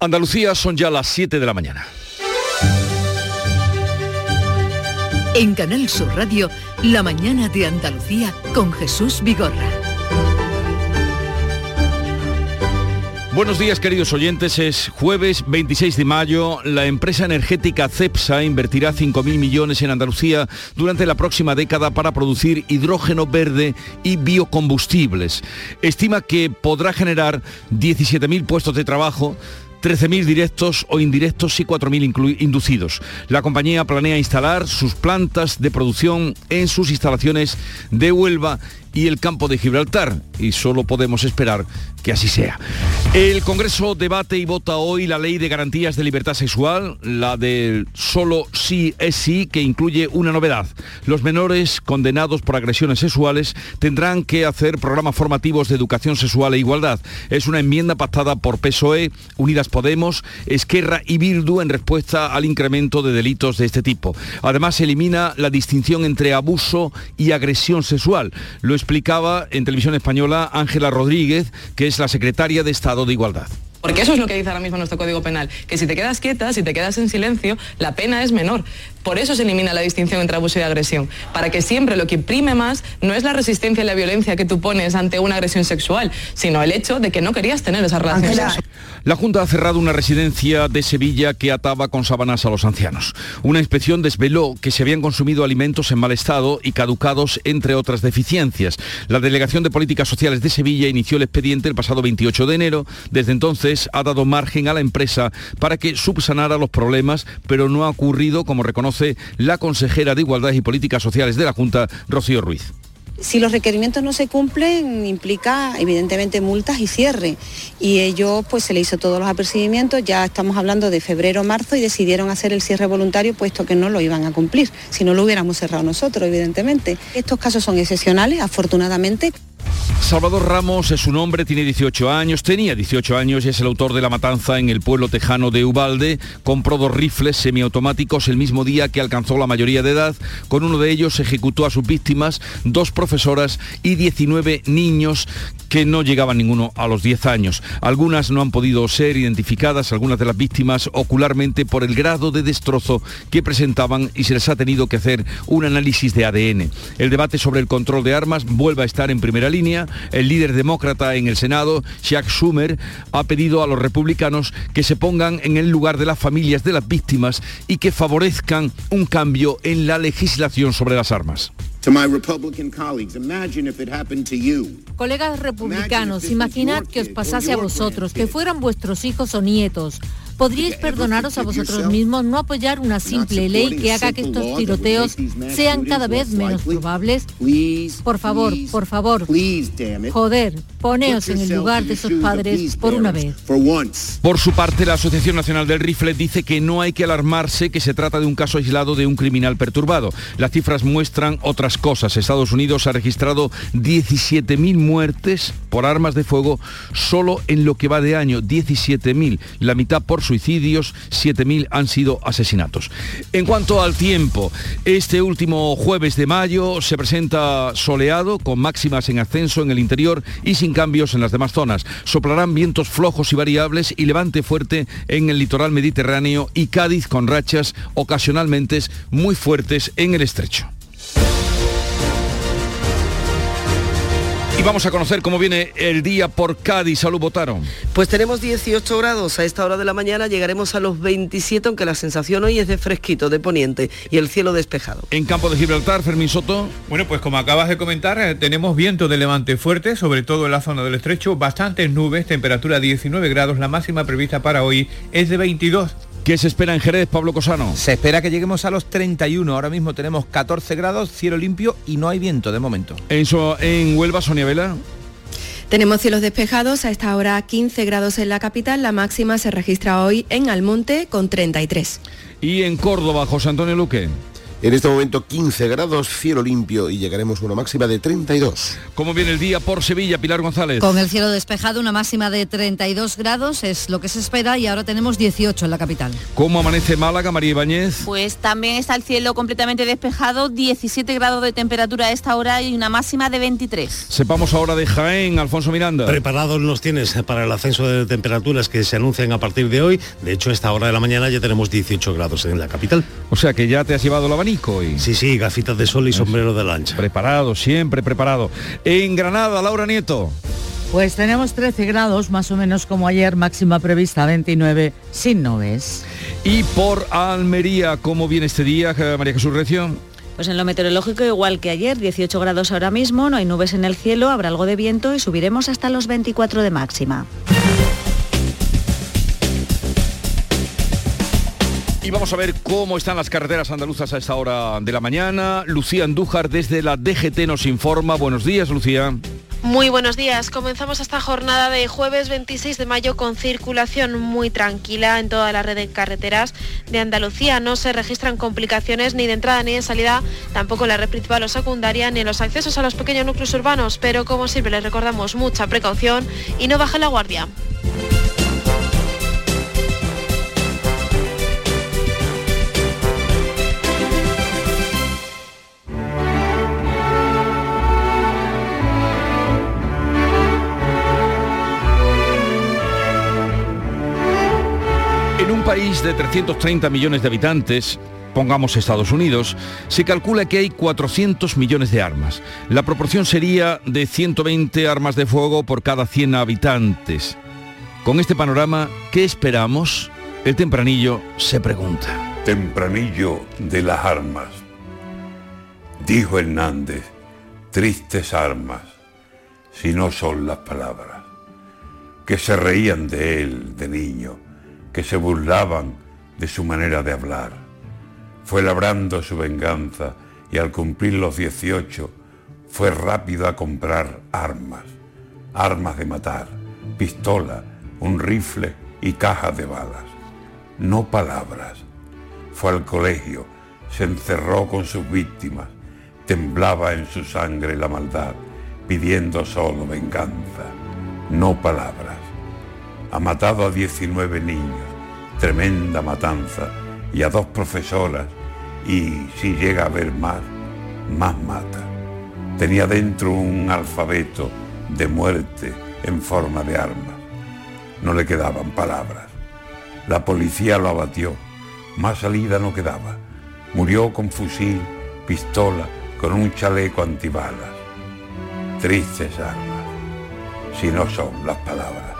Andalucía son ya las 7 de la mañana. En Canal Sur Radio, La mañana de Andalucía con Jesús Vigorra. Buenos días queridos oyentes, es jueves 26 de mayo. La empresa energética CEPSA invertirá 5.000 millones en Andalucía durante la próxima década para producir hidrógeno verde y biocombustibles. Estima que podrá generar 17.000 puestos de trabajo 13.000 directos o indirectos y 4.000 inducidos. La compañía planea instalar sus plantas de producción en sus instalaciones de Huelva y el campo de Gibraltar y solo podemos esperar que así sea. El Congreso debate y vota hoy la ley de garantías de libertad sexual, la del solo sí es sí, que incluye una novedad. Los menores condenados por agresiones sexuales tendrán que hacer programas formativos de educación sexual e igualdad. Es una enmienda pactada por PSOE, Unidas Podemos, Esquerra y Bildu en respuesta al incremento de delitos de este tipo. Además, elimina la distinción entre abuso y agresión sexual. Explicaba en televisión española Ángela Rodríguez, que es la secretaria de Estado de Igualdad. Porque eso es lo que dice ahora mismo nuestro Código Penal, que si te quedas quieta, si te quedas en silencio, la pena es menor. Por eso se elimina la distinción entre abuso y agresión, para que siempre lo que prime más no es la resistencia y la violencia que tú pones ante una agresión sexual, sino el hecho de que no querías tener esa relación La Junta ha cerrado una residencia de Sevilla que ataba con sábanas a los ancianos. Una inspección desveló que se habían consumido alimentos en mal estado y caducados, entre otras deficiencias. La Delegación de Políticas Sociales de Sevilla inició el expediente el pasado 28 de enero. Desde entonces ha dado margen a la empresa para que subsanara los problemas, pero no ha ocurrido, como reconoce la consejera de Igualdad y Políticas Sociales de la Junta, Rocío Ruiz. Si los requerimientos no se cumplen, implica evidentemente multas y cierre. Y ellos pues se le hizo todos los apercibimientos, ya estamos hablando de febrero, marzo y decidieron hacer el cierre voluntario puesto que no lo iban a cumplir. Si no lo hubiéramos cerrado nosotros, evidentemente. Estos casos son excepcionales, afortunadamente. Salvador Ramos es un hombre, tiene 18 años, tenía 18 años y es el autor de la matanza en el pueblo tejano de Ubalde. Compró dos rifles semiautomáticos el mismo día que alcanzó la mayoría de edad. Con uno de ellos ejecutó a sus víctimas, dos profesoras y 19 niños que no llegaban ninguno a los 10 años. Algunas no han podido ser identificadas, algunas de las víctimas ocularmente por el grado de destrozo que presentaban y se les ha tenido que hacer un análisis de ADN. El debate sobre el control de armas vuelve a estar en primera línea. El líder demócrata en el Senado, Chuck Schumer, ha pedido a los republicanos que se pongan en el lugar de las familias de las víctimas y que favorezcan un cambio en la legislación sobre las armas. Colegas republicanos, imaginad que os pasase a vosotros, que fueran vuestros hijos o nietos ¿Podríais perdonaros a vosotros mismos no apoyar una simple ley que haga que estos tiroteos sean cada vez menos probables? Por favor, por favor. Joder, poneos en el lugar de esos padres por una vez. Por su parte, la Asociación Nacional del Rifle dice que no hay que alarmarse, que se trata de un caso aislado de un criminal perturbado. Las cifras muestran otras cosas. Estados Unidos ha registrado 17.000 muertes por armas de fuego solo en lo que va de año. 17.000, la mitad por suicidios, 7.000 han sido asesinatos. En cuanto al tiempo, este último jueves de mayo se presenta soleado, con máximas en ascenso en el interior y sin cambios en las demás zonas. Soplarán vientos flojos y variables y levante fuerte en el litoral mediterráneo y Cádiz con rachas ocasionalmente muy fuertes en el estrecho. Y vamos a conocer cómo viene el día por Cádiz. Salud, votaron. Pues tenemos 18 grados. A esta hora de la mañana llegaremos a los 27, aunque la sensación hoy es de fresquito, de poniente y el cielo despejado. En campo de Gibraltar, Fermín Soto. Bueno, pues como acabas de comentar, eh, tenemos viento de levante fuerte, sobre todo en la zona del estrecho, bastantes nubes, temperatura 19 grados, la máxima prevista para hoy es de 22. ¿Qué se espera en Jerez, Pablo Cosano? Se espera que lleguemos a los 31. Ahora mismo tenemos 14 grados, cielo limpio y no hay viento de momento. En, en Huelva, Sonia Vela. Tenemos cielos despejados, a esta hora 15 grados en la capital, la máxima se registra hoy en Almonte con 33. Y en Córdoba, José Antonio Luque. En este momento 15 grados, cielo limpio y llegaremos a una máxima de 32. ¿Cómo viene el día por Sevilla, Pilar González? Con el cielo despejado, una máxima de 32 grados es lo que se espera y ahora tenemos 18 en la capital. ¿Cómo amanece Málaga, María Ibáñez? Pues también está el cielo completamente despejado, 17 grados de temperatura a esta hora y una máxima de 23. Sepamos ahora de Jaén, Alfonso Miranda. Preparados los tienes para el ascenso de temperaturas que se anuncian a partir de hoy. De hecho, a esta hora de la mañana ya tenemos 18 grados en la capital. O sea que ya te has llevado el abanico hoy. Sí, sí, gafitas de sol y sombrero de lancha. Preparado, siempre preparado. En Granada, Laura Nieto. Pues tenemos 13 grados, más o menos como ayer, máxima prevista 29, sin nubes. Y por Almería, ¿cómo viene este día, María Jesús Recio? Pues en lo meteorológico igual que ayer, 18 grados ahora mismo, no hay nubes en el cielo, habrá algo de viento y subiremos hasta los 24 de máxima. Y vamos a ver cómo están las carreteras andaluzas a esta hora de la mañana. Lucía Andújar desde la DGT nos informa. Buenos días, Lucía. Muy buenos días. Comenzamos esta jornada de jueves 26 de mayo con circulación muy tranquila en toda la red de carreteras de Andalucía. No se registran complicaciones ni de entrada ni de salida, tampoco en la red principal o secundaria, ni en los accesos a los pequeños núcleos urbanos, pero como siempre les recordamos mucha precaución y no baje la guardia. País de 330 millones de habitantes, pongamos Estados Unidos, se calcula que hay 400 millones de armas. La proporción sería de 120 armas de fuego por cada 100 habitantes. Con este panorama, ¿qué esperamos? El tempranillo se pregunta. Tempranillo de las armas. Dijo Hernández, tristes armas, si no son las palabras, que se reían de él de niño que se burlaban de su manera de hablar. Fue labrando su venganza y al cumplir los 18 fue rápido a comprar armas, armas de matar, pistola, un rifle y cajas de balas. No palabras. Fue al colegio, se encerró con sus víctimas, temblaba en su sangre la maldad, pidiendo solo venganza. No palabras. Ha matado a 19 niños, tremenda matanza, y a dos profesoras, y si llega a haber más, más mata. Tenía dentro un alfabeto de muerte en forma de armas. No le quedaban palabras. La policía lo abatió. Más salida no quedaba. Murió con fusil, pistola, con un chaleco antibalas. Tristes armas, si no son las palabras.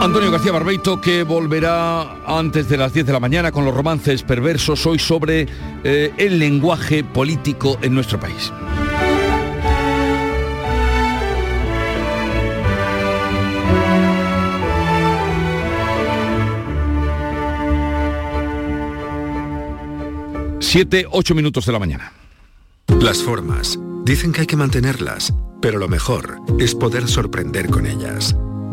Antonio García Barbeito que volverá antes de las 10 de la mañana con los romances perversos hoy sobre eh, el lenguaje político en nuestro país. Siete, ocho minutos de la mañana. Las formas. Dicen que hay que mantenerlas, pero lo mejor es poder sorprender con ellas.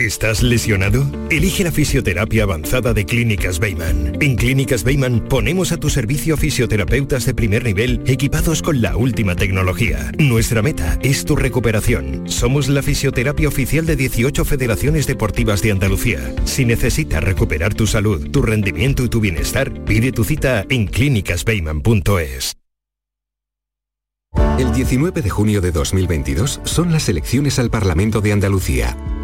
¿Estás lesionado? Elige la fisioterapia avanzada de Clínicas Bayman. En Clínicas Bayman ponemos a tu servicio fisioterapeutas de primer nivel equipados con la última tecnología. Nuestra meta es tu recuperación. Somos la fisioterapia oficial de 18 federaciones deportivas de Andalucía. Si necesitas recuperar tu salud, tu rendimiento y tu bienestar, pide tu cita en clínicasbayman.es. El 19 de junio de 2022 son las elecciones al Parlamento de Andalucía.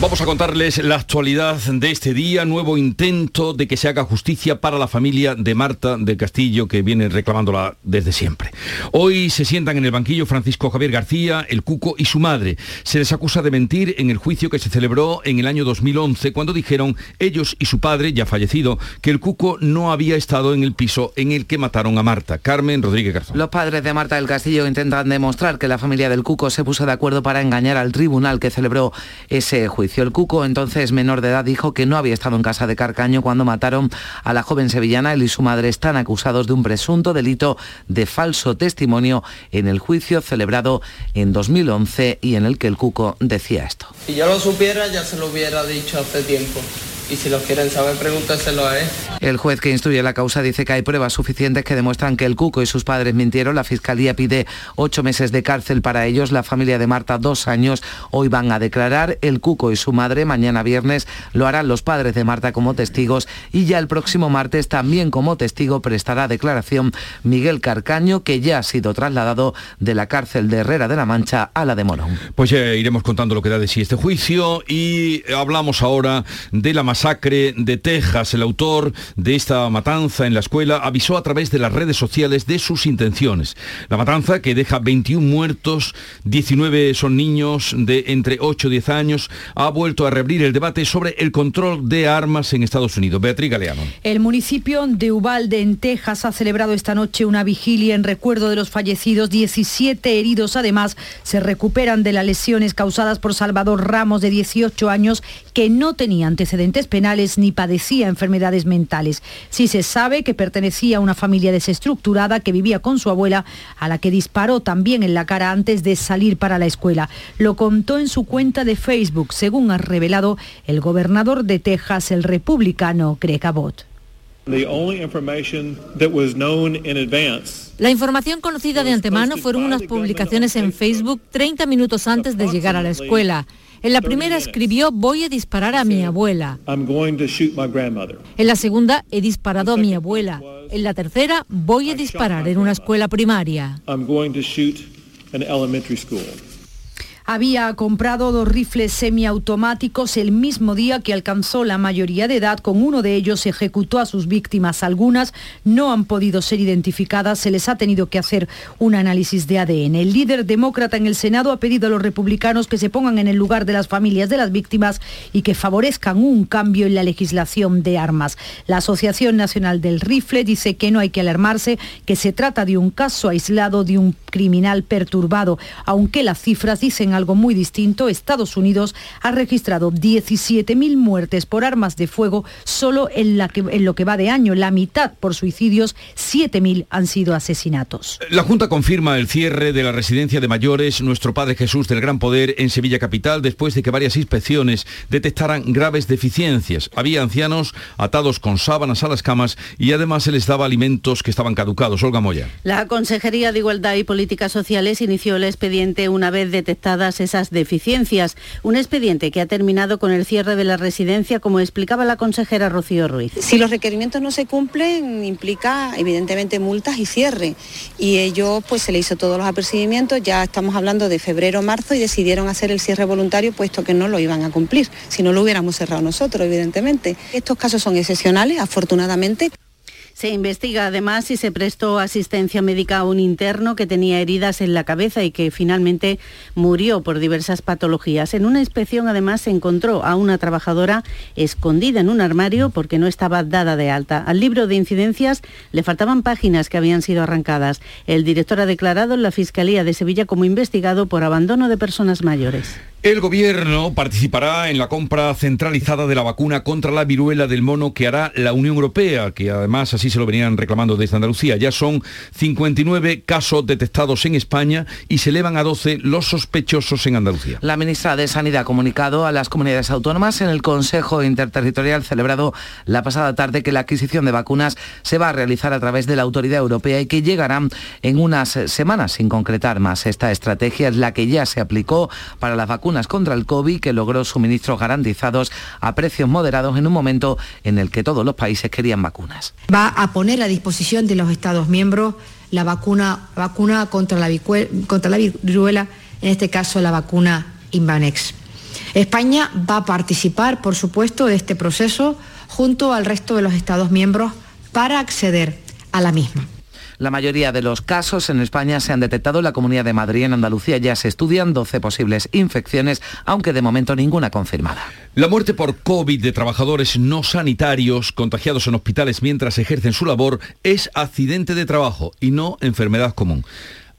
Vamos a contarles la actualidad de este día, nuevo intento de que se haga justicia para la familia de Marta del Castillo, que viene reclamándola desde siempre. Hoy se sientan en el banquillo Francisco Javier García, el Cuco y su madre. Se les acusa de mentir en el juicio que se celebró en el año 2011, cuando dijeron ellos y su padre, ya fallecido, que el Cuco no había estado en el piso en el que mataron a Marta. Carmen Rodríguez Garzón. Los padres de Marta del Castillo intentan demostrar que la familia del Cuco se puso de acuerdo para engañar al tribunal que celebró ese juicio. El Cuco, entonces menor de edad, dijo que no había estado en casa de Carcaño cuando mataron a la joven sevillana. Él y su madre están acusados de un presunto delito de falso testimonio en el juicio celebrado en 2011 y en el que el Cuco decía esto. Si yo lo supiera, ya se lo hubiera dicho hace tiempo y si los quieren saber, pregúntaselo a él. El juez que instruye la causa dice que hay pruebas suficientes que demuestran que el Cuco y sus padres mintieron. La Fiscalía pide ocho meses de cárcel para ellos. La familia de Marta, dos años. Hoy van a declarar el Cuco y su madre. Mañana viernes lo harán los padres de Marta como testigos. Y ya el próximo martes también como testigo prestará declaración Miguel Carcaño, que ya ha sido trasladado de la cárcel de Herrera de la Mancha a la de Morón. Pues ya iremos contando lo que da de sí este juicio y hablamos ahora de la masacre de Texas. El autor de esta matanza en la escuela avisó a través de las redes sociales de sus intenciones. La matanza que deja 21 muertos, 19 son niños de entre 8 y 10 años, ha vuelto a reabrir el debate sobre el control de armas en Estados Unidos. Beatriz Galeano. El municipio de Uvalde, en Texas, ha celebrado esta noche una vigilia en recuerdo de los fallecidos. 17 heridos, además, se recuperan de las lesiones causadas por Salvador Ramos, de 18 años, que no tenía antecedentes penales ni padecía enfermedades mentales. Sí se sabe que pertenecía a una familia desestructurada que vivía con su abuela, a la que disparó también en la cara antes de salir para la escuela. Lo contó en su cuenta de Facebook, según ha revelado el gobernador de Texas, el republicano Greg Abbott. La información conocida de antemano fueron unas publicaciones en Facebook 30 minutos antes de llegar a la escuela. En la primera escribió voy a disparar a mi abuela. En la segunda he disparado a mi abuela. En la tercera voy a disparar en una escuela primaria. Había comprado dos rifles semiautomáticos el mismo día que alcanzó la mayoría de edad. Con uno de ellos ejecutó a sus víctimas. Algunas no han podido ser identificadas. Se les ha tenido que hacer un análisis de ADN. El líder demócrata en el Senado ha pedido a los republicanos que se pongan en el lugar de las familias de las víctimas y que favorezcan un cambio en la legislación de armas. La Asociación Nacional del Rifle dice que no hay que alarmarse, que se trata de un caso aislado de un criminal perturbado, aunque las cifras dicen algo muy distinto. Estados Unidos ha registrado 17.000 muertes por armas de fuego solo en, la que, en lo que va de año, la mitad por suicidios, 7.000 han sido asesinatos. La Junta confirma el cierre de la residencia de mayores Nuestro Padre Jesús del Gran Poder en Sevilla Capital después de que varias inspecciones detectaran graves deficiencias. Había ancianos atados con sábanas a las camas y además se les daba alimentos que estaban caducados. Olga Moya. La Consejería de Igualdad y Políticas Sociales inició el expediente una vez esas deficiencias. Un expediente que ha terminado con el cierre de la residencia, como explicaba la consejera Rocío Ruiz. Si los requerimientos no se cumplen, implica evidentemente multas y cierre. Y ellos pues se le hizo todos los apercibimientos, ya estamos hablando de febrero, marzo y decidieron hacer el cierre voluntario puesto que no lo iban a cumplir. Si no lo hubiéramos cerrado nosotros, evidentemente. Estos casos son excepcionales, afortunadamente. Se investiga además si se prestó asistencia médica a un interno que tenía heridas en la cabeza y que finalmente murió por diversas patologías. En una inspección además se encontró a una trabajadora escondida en un armario porque no estaba dada de alta. Al libro de incidencias le faltaban páginas que habían sido arrancadas. El director ha declarado en la Fiscalía de Sevilla como investigado por abandono de personas mayores. El gobierno participará en la compra centralizada de la vacuna contra la viruela del mono que hará la Unión Europea, que además así se lo venían reclamando desde Andalucía. Ya son 59 casos detectados en España y se elevan a 12 los sospechosos en Andalucía. La ministra de Sanidad ha comunicado a las comunidades autónomas en el Consejo Interterritorial celebrado la pasada tarde que la adquisición de vacunas se va a realizar a través de la Autoridad Europea y que llegarán en unas semanas sin concretar más. Esta estrategia es la que ya se aplicó para las vacunas contra el COVID que logró suministros garantizados a precios moderados en un momento en el que todos los países querían vacunas. Va a poner a disposición de los Estados miembros la vacuna, vacuna contra la viruela, en este caso la vacuna Invanex. España va a participar, por supuesto, de este proceso junto al resto de los Estados miembros para acceder a la misma. La mayoría de los casos en España se han detectado en la Comunidad de Madrid. En Andalucía ya se estudian 12 posibles infecciones, aunque de momento ninguna confirmada. La muerte por COVID de trabajadores no sanitarios contagiados en hospitales mientras ejercen su labor es accidente de trabajo y no enfermedad común.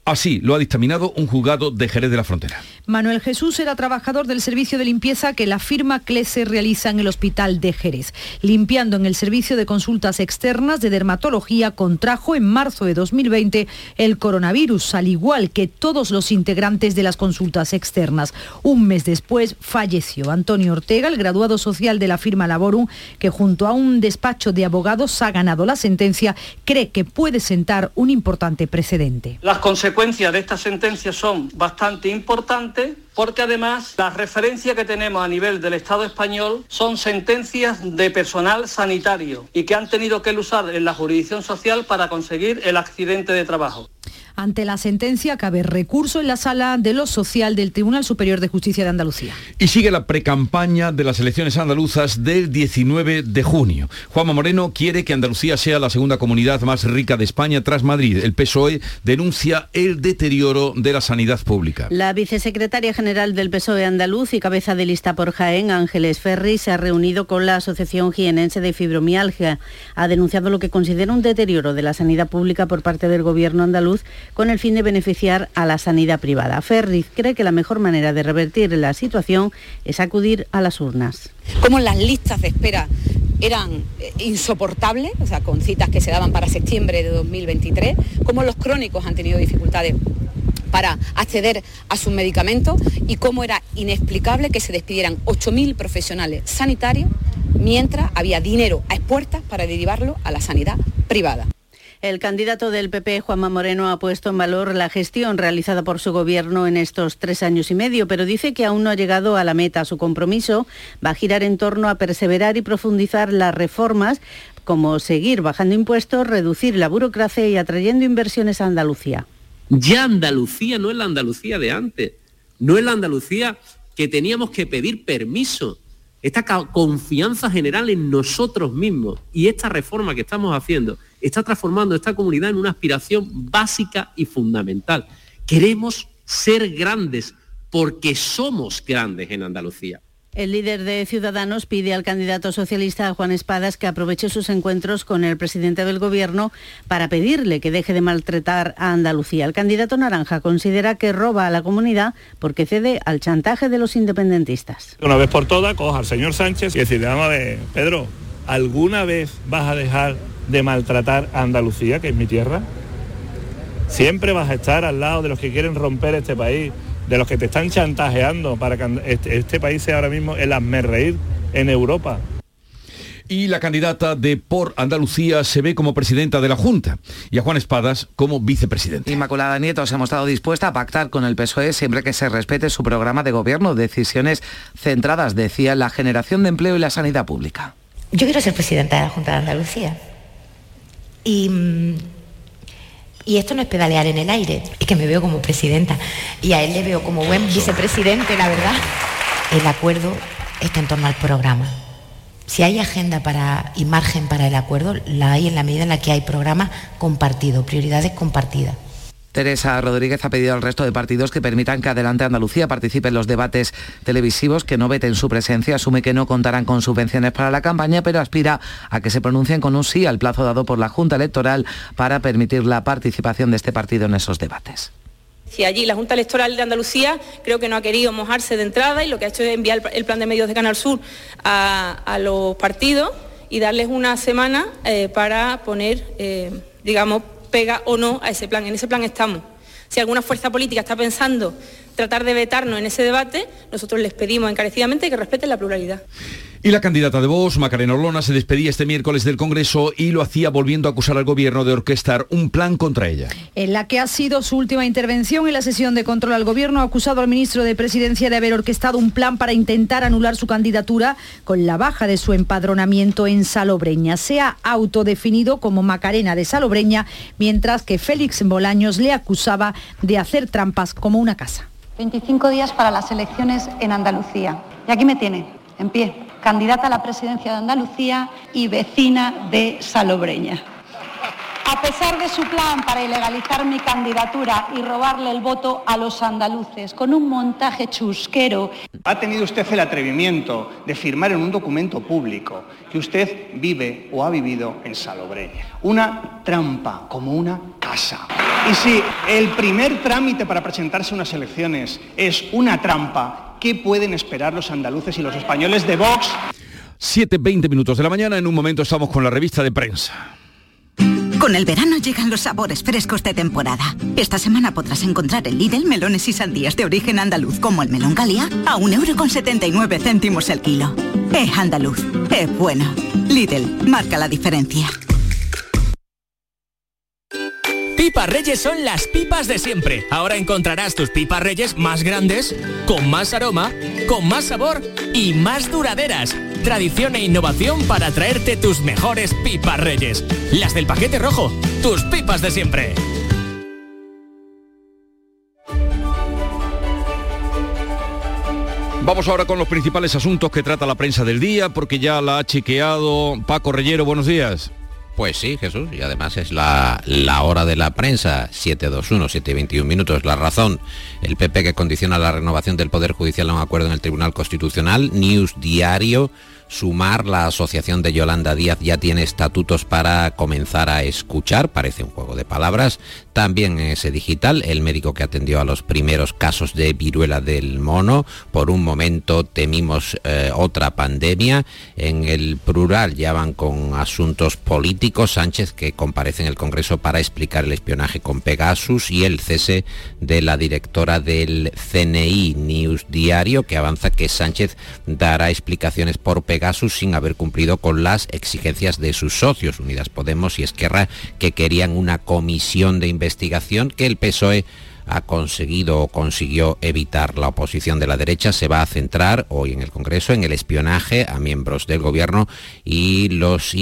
Así lo ha dictaminado un juzgado de Jerez de la Frontera. Manuel Jesús era trabajador del servicio de limpieza que la firma CLESE realiza en el Hospital de Jerez. Limpiando en el servicio de consultas externas de dermatología, contrajo en marzo de 2020 el coronavirus, al igual que todos los integrantes de las consultas externas. Un mes después falleció Antonio Ortega, el graduado social de la firma Laborum, que junto a un despacho de abogados ha ganado la sentencia, cree que puede sentar un importante precedente. Las consecuencias de esta sentencia son bastante importantes porque además las referencias que tenemos a nivel del Estado español son sentencias de personal sanitario y que han tenido que usar en la jurisdicción social para conseguir el accidente de trabajo. Ante la sentencia cabe recurso en la sala de lo social del Tribunal Superior de Justicia de Andalucía. Y sigue la precampaña de las elecciones andaluzas del 19 de junio. Juanma Moreno quiere que Andalucía sea la segunda comunidad más rica de España tras Madrid. El PSOE denuncia el deterioro de la sanidad pública. La vicesecretaria general del PSOE andaluz y cabeza de lista por Jaén, Ángeles Ferri, se ha reunido con la Asociación Jienense de Fibromialgia. Ha denunciado lo que considera un deterioro de la sanidad pública por parte del gobierno andaluz con el fin de beneficiar a la sanidad privada. Ferriz cree que la mejor manera de revertir la situación es acudir a las urnas. Como las listas de espera eran eh, insoportables, o sea, con citas que se daban para septiembre de 2023, como los crónicos han tenido dificultades para acceder a sus medicamentos y cómo era inexplicable que se despidieran 8.000 profesionales sanitarios mientras había dinero a expuertas para derivarlo a la sanidad privada. El candidato del PP, Juanma Moreno, ha puesto en valor la gestión realizada por su gobierno en estos tres años y medio, pero dice que aún no ha llegado a la meta. Su compromiso va a girar en torno a perseverar y profundizar las reformas como seguir bajando impuestos, reducir la burocracia y atrayendo inversiones a Andalucía. Ya Andalucía no es la Andalucía de antes, no es la Andalucía que teníamos que pedir permiso esta confianza general en nosotros mismos y esta reforma que estamos haciendo está transformando esta comunidad en una aspiración básica y fundamental. Queremos ser grandes porque somos grandes en Andalucía. El líder de Ciudadanos pide al candidato socialista Juan Espadas que aproveche sus encuentros con el presidente del Gobierno para pedirle que deje de maltratar a Andalucía. El candidato naranja considera que roba a la comunidad porque cede al chantaje de los independentistas. Una vez por todas, coja al señor Sánchez y decirle, vamos a ver, Pedro, ¿alguna vez vas a dejar de maltratar a Andalucía, que es mi tierra? Siempre vas a estar al lado de los que quieren romper este país de los que te están chantajeando para que este, este, país sea ahora mismo el reír en Europa. Y la candidata de Por Andalucía se ve como presidenta de la Junta y a Juan Espadas como vicepresidente. Inmaculada Nieto se ha mostrado dispuesta a pactar con el PSOE siempre que se respete su programa de gobierno, decisiones centradas, decía, en la generación de empleo y la sanidad pública. Yo quiero ser presidenta de la Junta de Andalucía. Y mm, y esto no es pedalear en el aire, es que me veo como presidenta y a él le veo como buen vicepresidente, la verdad. El acuerdo está en torno al programa. Si hay agenda para, y margen para el acuerdo, la hay en la medida en la que hay programa compartido, prioridades compartidas. Teresa Rodríguez ha pedido al resto de partidos que permitan que Adelante Andalucía participe en los debates televisivos, que no veten su presencia, asume que no contarán con subvenciones para la campaña, pero aspira a que se pronuncien con un sí al plazo dado por la Junta Electoral para permitir la participación de este partido en esos debates. Si allí la Junta Electoral de Andalucía creo que no ha querido mojarse de entrada y lo que ha hecho es enviar el plan de medios de Canal Sur a, los partidos y darles una semana eh, para poner, eh, digamos, pega o no a ese plan. En ese plan estamos. Si alguna fuerza política está pensando tratar de vetarnos en ese debate, nosotros les pedimos encarecidamente que respeten la pluralidad. Y la candidata de Vox, Macarena Olona, se despedía este miércoles del Congreso y lo hacía volviendo a acusar al gobierno de orquestar un plan contra ella. En la que ha sido su última intervención en la sesión de control al gobierno, ha acusado al ministro de Presidencia de haber orquestado un plan para intentar anular su candidatura con la baja de su empadronamiento en Salobreña. Se ha autodefinido como Macarena de Salobreña, mientras que Félix Bolaños le acusaba de hacer trampas como una casa. 25 días para las elecciones en Andalucía. Y aquí me tiene, en pie candidata a la presidencia de Andalucía y vecina de Salobreña. A pesar de su plan para ilegalizar mi candidatura y robarle el voto a los andaluces con un montaje chusquero. Ha tenido usted el atrevimiento de firmar en un documento público que usted vive o ha vivido en Salobreña. Una trampa, como una casa. Y si el primer trámite para presentarse a unas elecciones es una trampa, ¿Qué pueden esperar los andaluces y los españoles de Vox? 7.20 minutos de la mañana, en un momento estamos con la revista de prensa. Con el verano llegan los sabores frescos de temporada. Esta semana podrás encontrar en Lidl melones y sandías de origen andaluz como el melón Galia a 1,79 céntimos el kilo. Es andaluz, es bueno. Lidl, marca la diferencia. Pipas Reyes son las pipas de siempre. Ahora encontrarás tus pipas Reyes más grandes, con más aroma, con más sabor y más duraderas. Tradición e innovación para traerte tus mejores pipas Reyes. Las del paquete rojo, tus pipas de siempre. Vamos ahora con los principales asuntos que trata la prensa del día, porque ya la ha chequeado Paco Reyero. Buenos días. Pues sí, Jesús, y además es la, la hora de la prensa, 721, 721 minutos. La razón, el PP que condiciona la renovación del Poder Judicial a un acuerdo en el Tribunal Constitucional, News Diario, Sumar, la asociación de Yolanda Díaz ya tiene estatutos para comenzar a escuchar, parece un juego de palabras. También en ese digital, el médico que atendió a los primeros casos de viruela del mono. Por un momento temimos eh, otra pandemia. En el plural ya van con asuntos políticos. Sánchez que comparece en el Congreso para explicar el espionaje con Pegasus y el cese de la directora del CNI News Diario que avanza que Sánchez dará explicaciones por Pegasus sin haber cumplido con las exigencias de sus socios, Unidas Podemos y Esquerra, que querían una comisión de investigación que el PSOE ha conseguido o consiguió evitar. La oposición de la derecha se va a centrar hoy en el Congreso en el espionaje a miembros del gobierno y los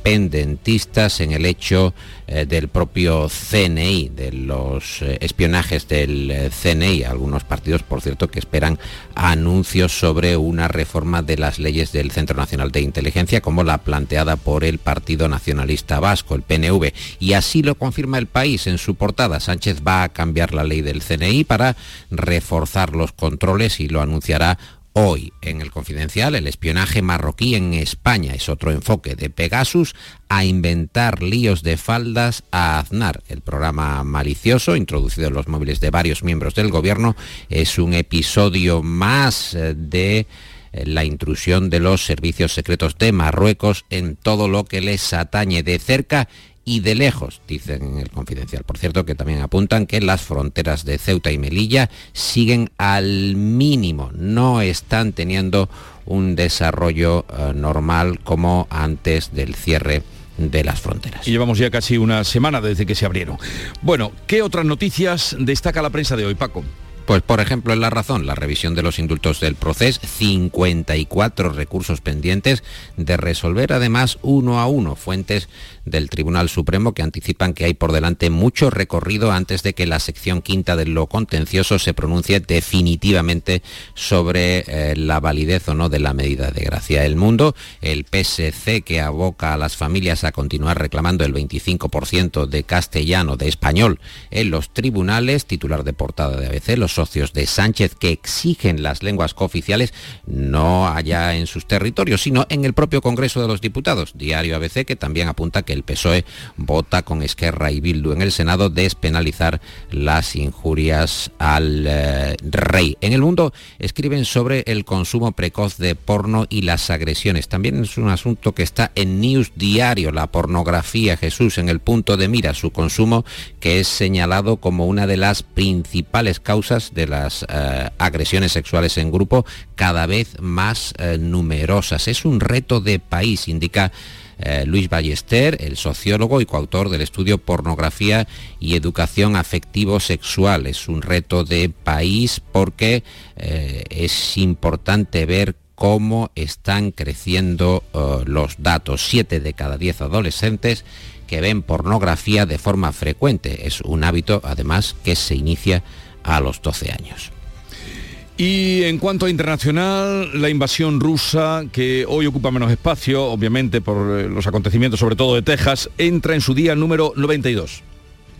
independentistas en el hecho eh, del propio CNI, de los eh, espionajes del eh, CNI. Algunos partidos, por cierto, que esperan anuncios sobre una reforma de las leyes del Centro Nacional de Inteligencia, como la planteada por el Partido Nacionalista Vasco, el PNV. Y así lo confirma el país en su portada. Sánchez va a cambiar la ley del CNI para reforzar los controles y lo anunciará Hoy, en el Confidencial, el espionaje marroquí en España es otro enfoque de Pegasus a inventar líos de faldas a Aznar. El programa malicioso, introducido en los móviles de varios miembros del gobierno, es un episodio más eh, de eh, la intrusión de los servicios secretos de Marruecos en todo lo que les atañe de cerca y de lejos, dicen en el confidencial. Por cierto, que también apuntan que las fronteras de Ceuta y Melilla siguen al mínimo, no están teniendo un desarrollo eh, normal como antes del cierre de las fronteras. Y llevamos ya casi una semana desde que se abrieron. Bueno, ¿qué otras noticias destaca la prensa de hoy, Paco? Pues por ejemplo en La Razón, la revisión de los indultos del proceso, 54 recursos pendientes de resolver además uno a uno, fuentes del Tribunal Supremo que anticipan que hay por delante mucho recorrido antes de que la sección quinta de lo contencioso se pronuncie definitivamente sobre eh, la validez o no de la medida de gracia. El mundo, el PSC que aboca a las familias a continuar reclamando el 25% de castellano, de español en los tribunales, titular de portada de ABC, los socios de Sánchez que exigen las lenguas cooficiales no allá en sus territorios, sino en el propio Congreso de los Diputados. Diario ABC que también apunta que El PSOE vota con Esquerra y Bildu en el Senado despenalizar las injurias al eh, rey. En el mundo escriben sobre el consumo precoz de porno y las agresiones. También es un asunto que está en News Diario, la pornografía Jesús en el punto de mira, su consumo que es señalado como una de las principales causas de las eh, agresiones sexuales en grupo cada vez más eh, numerosas. Es un reto de país, indica eh, Luis Ballester, el sociólogo y coautor del estudio Pornografía y Educación Afectivo-Sexual. Es un reto de país porque es importante ver cómo están creciendo los datos. Siete de cada diez adolescentes que ven pornografía de forma frecuente. Es un hábito, además, que se inicia a los 12 años. Y en cuanto a internacional, la invasión rusa, que hoy ocupa menos espacio, obviamente por eh, los acontecimientos, sobre todo de Texas, entra en su día número 92.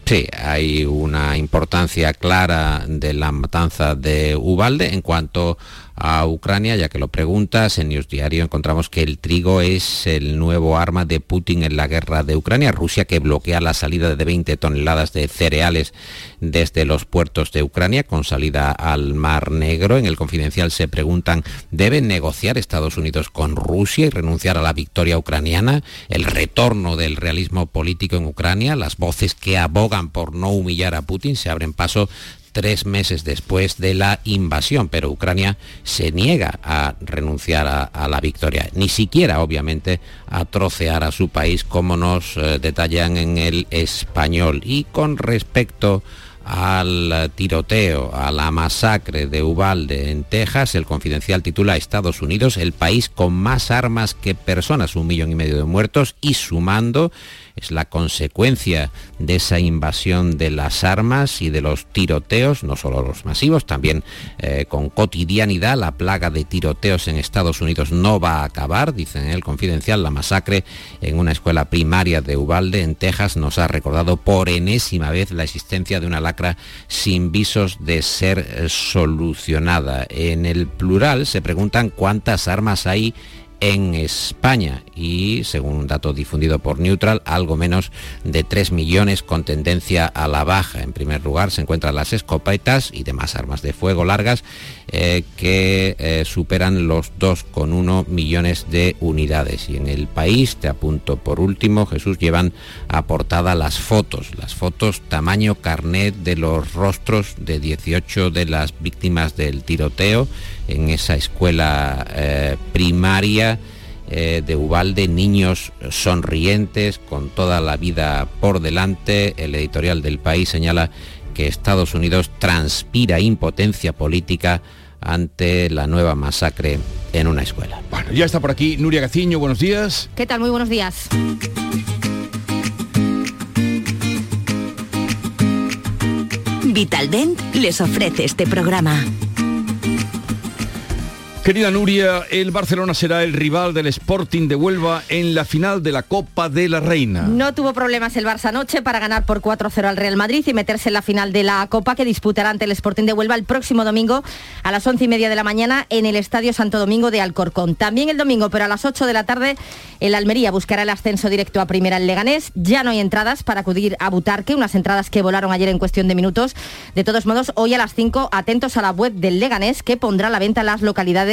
Sí, hay una importancia clara de la matanza de Ubalde en cuanto a Ucrania, ya que lo preguntas, en News Diario encontramos que el trigo es el nuevo arma de Putin en la guerra de Ucrania. Rusia que bloquea la salida de 20 toneladas de cereales desde los puertos de Ucrania con salida al Mar Negro. En el confidencial se preguntan, ¿debe negociar Estados Unidos con Rusia y renunciar a la victoria ucraniana? El retorno del realismo político en Ucrania, las voces que abogan por no humillar a Putin se abren paso tres meses después de la invasión, pero Ucrania se niega a renunciar a, la victoria, ni siquiera obviamente a trocear a su país como nos eh, detallan en el español. Y con respecto al tiroteo, a la masacre de Ubalde en Texas, el confidencial titula Estados Unidos, el país con más armas que personas, un millón y medio de muertos y sumando es la consecuencia de esa invasión de las armas y de los tiroteos, no solo los masivos, también eh, con cotidianidad. La plaga de tiroteos en Estados Unidos no va a acabar, dice en el confidencial. La masacre en una escuela primaria de Uvalde, en Texas, nos ha recordado por enésima vez la existencia de una lacra sin visos de ser eh, solucionada. En el plural se preguntan cuántas armas hay en España y, según un dato difundido por Neutral, algo menos de 3 millones con tendencia a la baja. En primer lugar se encuentran las escopetas y demás armas de fuego largas eh, que eh, superan los 2,1 millones de unidades. Y en el país, te apunto por último, Jesús, llevan aportada las fotos, las fotos tamaño carnet de los rostros de 18 de las víctimas del tiroteo en esa escuela eh, primaria eh, de Ubalde, niños sonrientes, con toda la vida por delante. El editorial del país señala que Estados Unidos transpira impotencia política ante la nueva masacre en una escuela. Bueno, ya está por aquí Nuria Gaciño, buenos días. ¿Qué tal? Muy buenos días. Vitaldent les ofrece este programa. Querida Nuria, el Barcelona será el rival del Sporting de Huelva en la final de la Copa de la Reina. No tuvo problemas el Barça anoche para ganar por 4-0 al Real Madrid y meterse en la final de la Copa que disputará ante el Sporting de Huelva el próximo domingo a las 11 y media de la mañana en el Estadio Santo Domingo de Alcorcón. También el domingo, pero a las 8 de la tarde, el Almería buscará el ascenso directo a primera en Leganés. Ya no hay entradas para acudir a Butarque, unas entradas que volaron ayer en cuestión de minutos. De todos modos, hoy a las 5, atentos a la web del Leganés que pondrá a la venta las localidades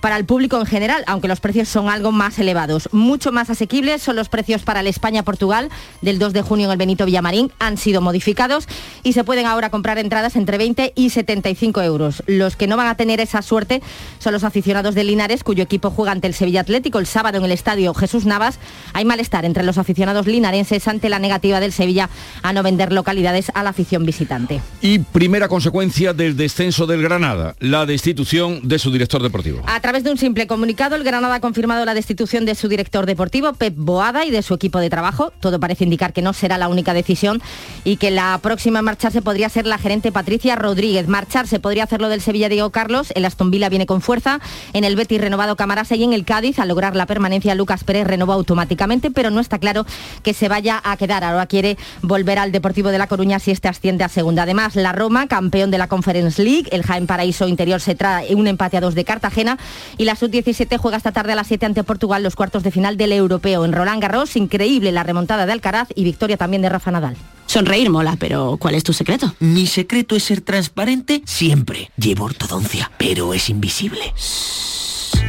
para el público en general, aunque los precios son algo más elevados. Mucho más asequibles son los precios para el España-Portugal del 2 de junio en el Benito Villamarín. Han sido modificados y se pueden ahora comprar entradas entre 20 y 75 euros. Los que no van a tener esa suerte son los aficionados de Linares, cuyo equipo juega ante el Sevilla Atlético el sábado en el estadio Jesús Navas. Hay malestar entre los aficionados linarenses ante la negativa del Sevilla a no vender localidades a la afición visitante. Y primera consecuencia del descenso del Granada, la destitución de su director deportivo. A través de un simple comunicado, el Granada ha confirmado la destitución de su director deportivo, Pep Boada, y de su equipo de trabajo. Todo parece indicar que no será la única decisión y que la próxima en marcharse podría ser la gerente Patricia Rodríguez. Marcharse podría hacerlo del Sevilla Diego Carlos, el Aston Villa viene con fuerza, en el Betis renovado Camarasa y en el Cádiz, al lograr la permanencia, Lucas Pérez renovó automáticamente, pero no está claro que se vaya a quedar. Ahora quiere volver al Deportivo de La Coruña si este asciende a segunda. Además, la Roma, campeón de la Conference League, el Jaén Paraíso Interior se trae un empate a dos de carta Cartagena y la Sub-17 juega esta tarde a las 7 ante Portugal los cuartos de final del Europeo. En Roland Garros, increíble la remontada de Alcaraz y victoria también de Rafa Nadal. Sonreír mola, pero ¿cuál es tu secreto? Mi secreto es ser transparente siempre. Llevo ortodoncia, pero es invisible.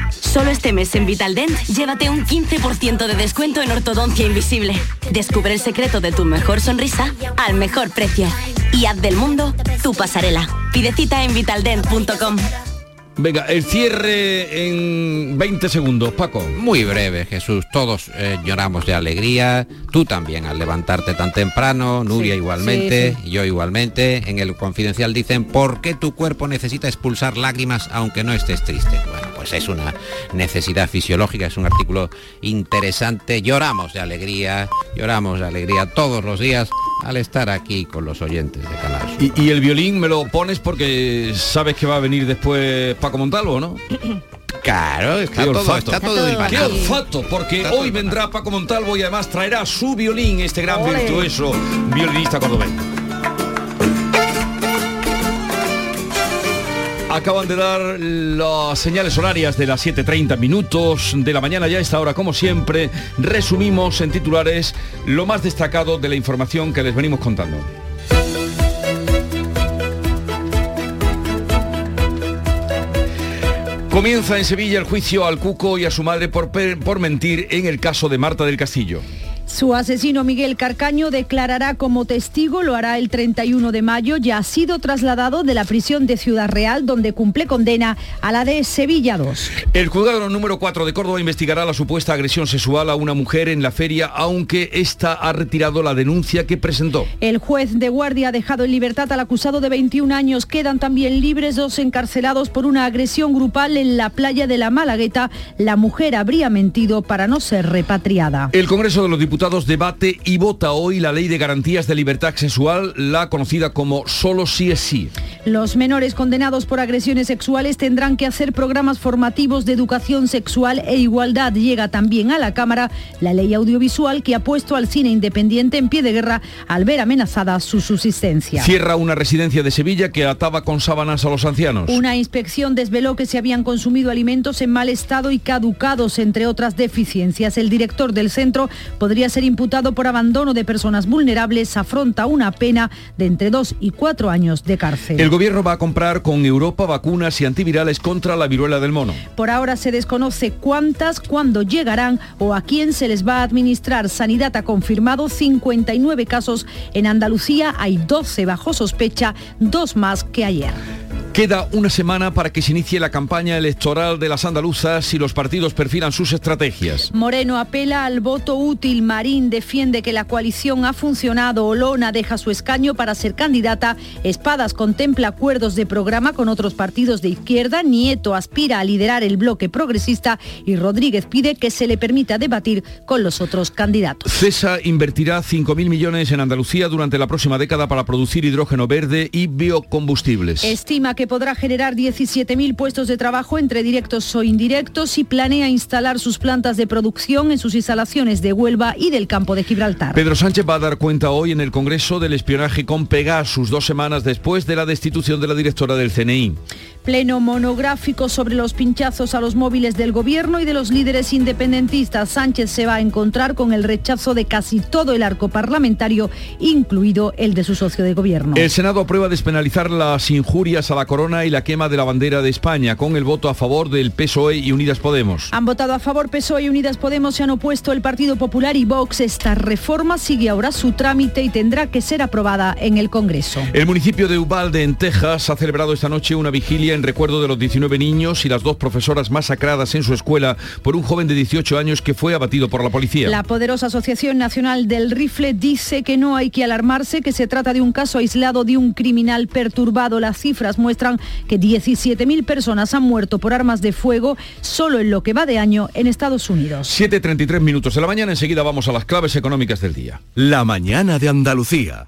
Solo este mes en Vitaldent, llévate un 15% de descuento en ortodoncia invisible. Descubre el secreto de tu mejor sonrisa al mejor precio. Y haz del mundo tu pasarela. Pide cita en vitaldent.com. Venga, el cierre en 20 segundos, Paco. Muy breve, Jesús. Todos eh, lloramos de alegría. Tú también al levantarte tan temprano, Nuria Sí, igualmente, sí, yo igualmente. En el confidencial dicen, ¿por qué tu cuerpo necesita expulsar lágrimas aunque no estés triste? Bueno, pues es una necesidad fisiológica, es un artículo interesante. Lloramos de alegría, lloramos de alegría todos los días al estar aquí con los oyentes de Canal Sur. Y, y el violín me lo pones porque sabes que va a venir después Paco Montalvo, ¿no? Claro, está Qué todo, olfato. está todo Qué olfato, porque Está hoy vendrá Paco Montalvo y además traerá su violín, este gran Ole. virtuoso violinista cordobés. Acaban de dar las señales horarias de las 7.30 minutos de la mañana ya a esta hora, como siempre, resumimos en titulares lo más destacado de la información que les venimos contando. Comienza en Sevilla el juicio al Cuco y a su madre por, por mentir en el caso de Marta del Castillo. Su asesino Miguel Carcaño declarará como testigo, lo hará el 31 de mayo, ya ha sido trasladado de la prisión de Ciudad Real, donde cumple condena, a la de Sevilla 2. El juzgado número 4 de Córdoba investigará la supuesta agresión sexual a una mujer en la feria, aunque ésta ha retirado la denuncia que presentó. El juez de guardia ha dejado en libertad al acusado de 21 años. Quedan también libres dos encarcelados por una agresión grupal en la playa de la Malagueta. La mujer habría mentido para no ser repatriada. El Congreso de los Diputados debate y vota hoy la ley de garantías de libertad sexual, la conocida como solo sí es sí. Los menores condenados por agresiones sexuales tendrán que hacer programas formativos de educación sexual e igualdad. Llega también a la Cámara la ley audiovisual que ha puesto al cine independiente en pie de guerra al ver amenazada su subsistencia. Cierra una residencia de Sevilla que ataba con sábanas a los ancianos. Una inspección desveló que se habían consumido alimentos en mal estado y caducados, entre otras deficiencias. El director del centro podría ser imputado por abandono de personas vulnerables. Afronta una pena de entre dos y cuatro años de cárcel. El gobierno va a comprar con Europa vacunas y antivirales contra la viruela del mono. Por ahora se desconoce cuántas, cuándo llegarán o a quién se les va a administrar. Sanidad ha confirmado 59 casos. En Andalucía hay 12 bajo sospecha, dos más que ayer. Queda una semana para que se inicie la campaña electoral de las andaluzas y los partidos perfilan sus estrategias. Moreno apela al voto útil. Marín defiende que la coalición ha funcionado. Olona deja su escaño para ser candidata. Espadas contempla acuerdos de programa con otros partidos de izquierda. Nieto aspira a liderar el bloque progresista y Rodríguez pide que se le permita debatir con los otros candidatos. CESA invertirá 5.000 millones en Andalucía durante la próxima década para producir hidrógeno verde y biocombustibles. Estima que podrá generar 17.000 puestos de trabajo entre directos o indirectos y planea instalar sus plantas de producción en sus instalaciones de Huelva y del campo de Gibraltar. Pedro Sánchez va a dar cuenta hoy en el Congreso del espionaje con Pegasus, dos semanas después de la destitución de la directora del CNI. Pleno monográfico sobre los pinchazos a los móviles del gobierno y de los líderes independentistas. Sánchez se va a encontrar con el rechazo de casi todo el arco parlamentario, incluido el de su socio de gobierno. El Senado aprueba despenalizar las injurias a la corona y la quema de la bandera de España, con el voto a favor del PSOE y Unidas Podemos. Han votado a favor PSOE y Unidas Podemos, se han opuesto el Partido Popular y Vox. Esta reforma sigue ahora su trámite y tendrá que ser aprobada en el Congreso. El municipio de Uvalde, en Texas, ha celebrado esta noche una vigilia en recuerdo de los 19 niños y las dos profesoras masacradas en su escuela por un joven de 18 años que fue abatido por la policía. La poderosa Asociación Nacional del Rifle dice que no hay que alarmarse, que se trata de un caso aislado de un criminal perturbado. Las cifras muestran que 17.000 personas han muerto por armas de fuego solo en lo que va de año en Estados Unidos. 7.33 minutos de la mañana, enseguida vamos a las claves económicas del día. La mañana de Andalucía.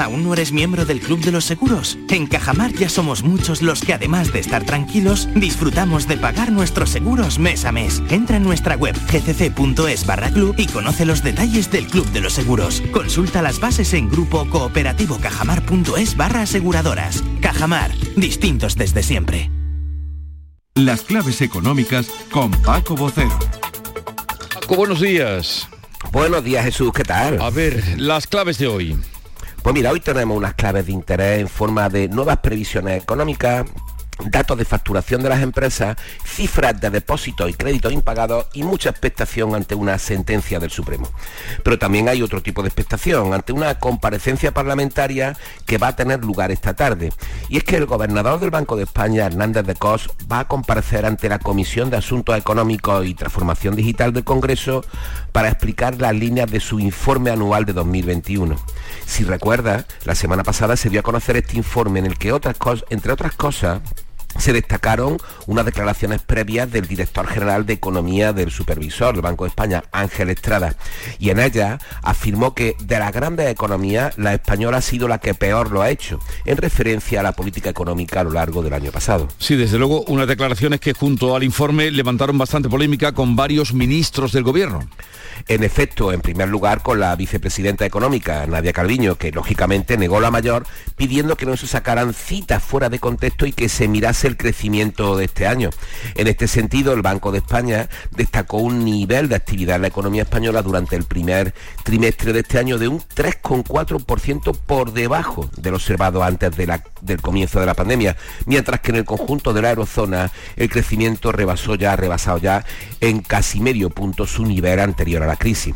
¿Aún no eres miembro del Club de los Seguros? En Cajamar ya somos muchos los que además de estar tranquilos, disfrutamos de pagar nuestros seguros mes a mes. Entra en nuestra web gcc.es barra club y conoce los detalles del Club de los Seguros. Consulta las bases en grupo cooperativo cajamar.es barra aseguradoras. Cajamar, distintos desde siempre. Las claves económicas con Paco Bocero. Paco, buenos días. Buenos días Jesús, ¿qué tal? A ver, las claves de hoy. Pues mira, hoy tenemos unas claves de interés en forma de nuevas previsiones económicas, datos de facturación de las empresas, cifras de depósitos y créditos impagados y mucha expectación ante una sentencia del Supremo. Pero también hay otro tipo de expectación ante una comparecencia parlamentaria que va a tener lugar esta tarde. Y es que el gobernador del Banco de España, Hernández de Cos, va a comparecer ante la Comisión de Asuntos Económicos y Transformación Digital del Congreso para explicar las líneas de su informe anual de 2021. Si recuerda, la semana pasada se dio a conocer este informe en el que otras entre otras cosas, se destacaron unas declaraciones previas del director general de Economía del Supervisor del Banco de España, Ángel Estrada, y en ella afirmó que de las grandes economías, la española ha sido la que peor lo ha hecho, en referencia a la política económica a lo largo del año pasado. Sí, desde luego, unas declaraciones que junto al informe levantaron bastante polémica con varios ministros del gobierno. En efecto, en primer lugar con la vicepresidenta económica, Nadia Calviño, que lógicamente negó la mayor, pidiendo que no se sacaran citas fuera de contexto y que se mirase el crecimiento de este año. En este sentido, el Banco de España destacó un nivel de actividad en la economía española durante el primer trimestre de este año de un 3,4% por debajo del observado antes del comienzo de la pandemia, mientras que en el conjunto de la eurozona el crecimiento rebasó ya, ha rebasado ya en casi medio punto su nivel anterior a la crisis.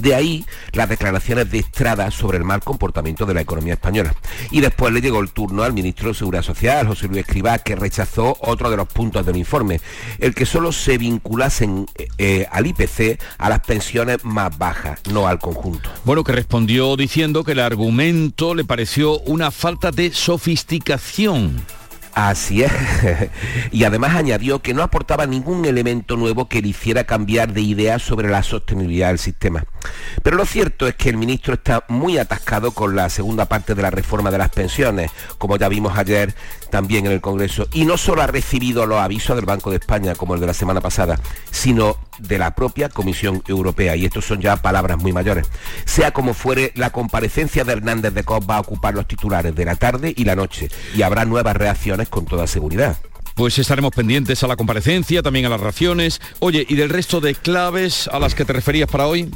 De ahí las declaraciones de Estrada sobre el mal comportamiento de la economía española. Y después le llegó el turno al ministro de Seguridad Social, José Luis Escribá, que rechazó otro de los puntos del informe, el que solo se vinculasen eh, al IPC a las pensiones más bajas, no al conjunto. Bueno, que respondió diciendo que el argumento le pareció una falta de sofisticación. Así es. y además añadió que no aportaba ningún elemento nuevo que le hiciera cambiar de idea sobre la sostenibilidad del sistema. Pero lo cierto es que el ministro está muy atascado con la segunda parte de la reforma de las pensiones, como ya vimos ayer también en el Congreso. Y no solo ha recibido los avisos del Banco de España, como el de la semana pasada, sino de la propia Comisión Europea. Y estos son ya palabras muy mayores. Sea como fuere, la comparecencia de Hernández de Cos va a ocupar los titulares de la tarde y la noche. Y habrá nuevas reacciones con toda seguridad. Pues estaremos pendientes a la comparecencia, también a las raciones. Oye, ¿y del resto de claves a las que te referías para hoy?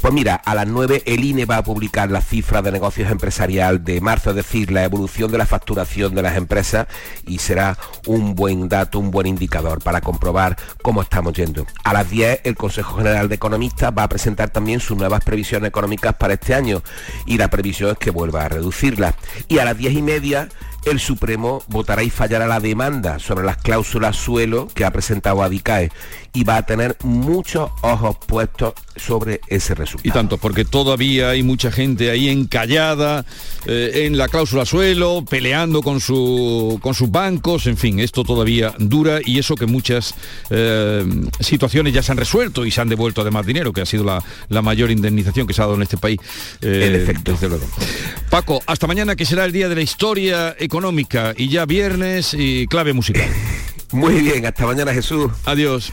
Pues mira, a las 9 el INE va a publicar la cifra de negocios empresarial de marzo, es decir, la evolución de la facturación de las empresas y será un buen dato, un buen indicador para comprobar cómo estamos yendo. A las 10 el Consejo General de Economistas va a presentar también sus nuevas previsiones económicas para este año y la previsión es que vuelva a reducirlas. Y a las 10 y media el Supremo votará y fallará la demanda sobre las cláusulas suelo que ha presentado Adicae y va a tener muchos ojos puestos sobre ese resultado. Y tanto, porque todavía hay mucha gente ahí encallada eh, en la cláusula suelo, peleando con, su, con sus bancos, en fin, esto todavía dura y eso que muchas eh, situaciones ya se han resuelto y se han devuelto además dinero, que ha sido la, la mayor indemnización que se ha dado en este país. en efecto. Desde luego. Paco, hasta mañana que será el día de la historia económica y ya viernes y clave musical. Muy bien, hasta mañana Jesús. Adiós.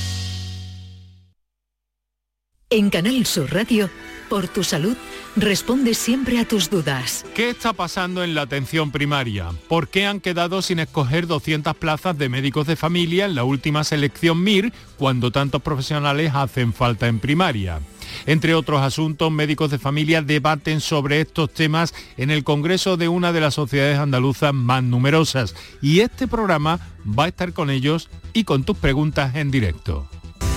En Canal Sur Radio, por tu salud, responde siempre a tus dudas. ¿Qué está pasando en la atención primaria? ¿Por qué han quedado sin escoger 200 plazas de médicos de familia en la última selección MIR cuando tantos profesionales hacen falta en primaria? Entre otros asuntos, médicos de familia debaten sobre estos temas en el Congreso de una de las sociedades andaluzas más numerosas y este programa va a estar con ellos y con tus preguntas en directo.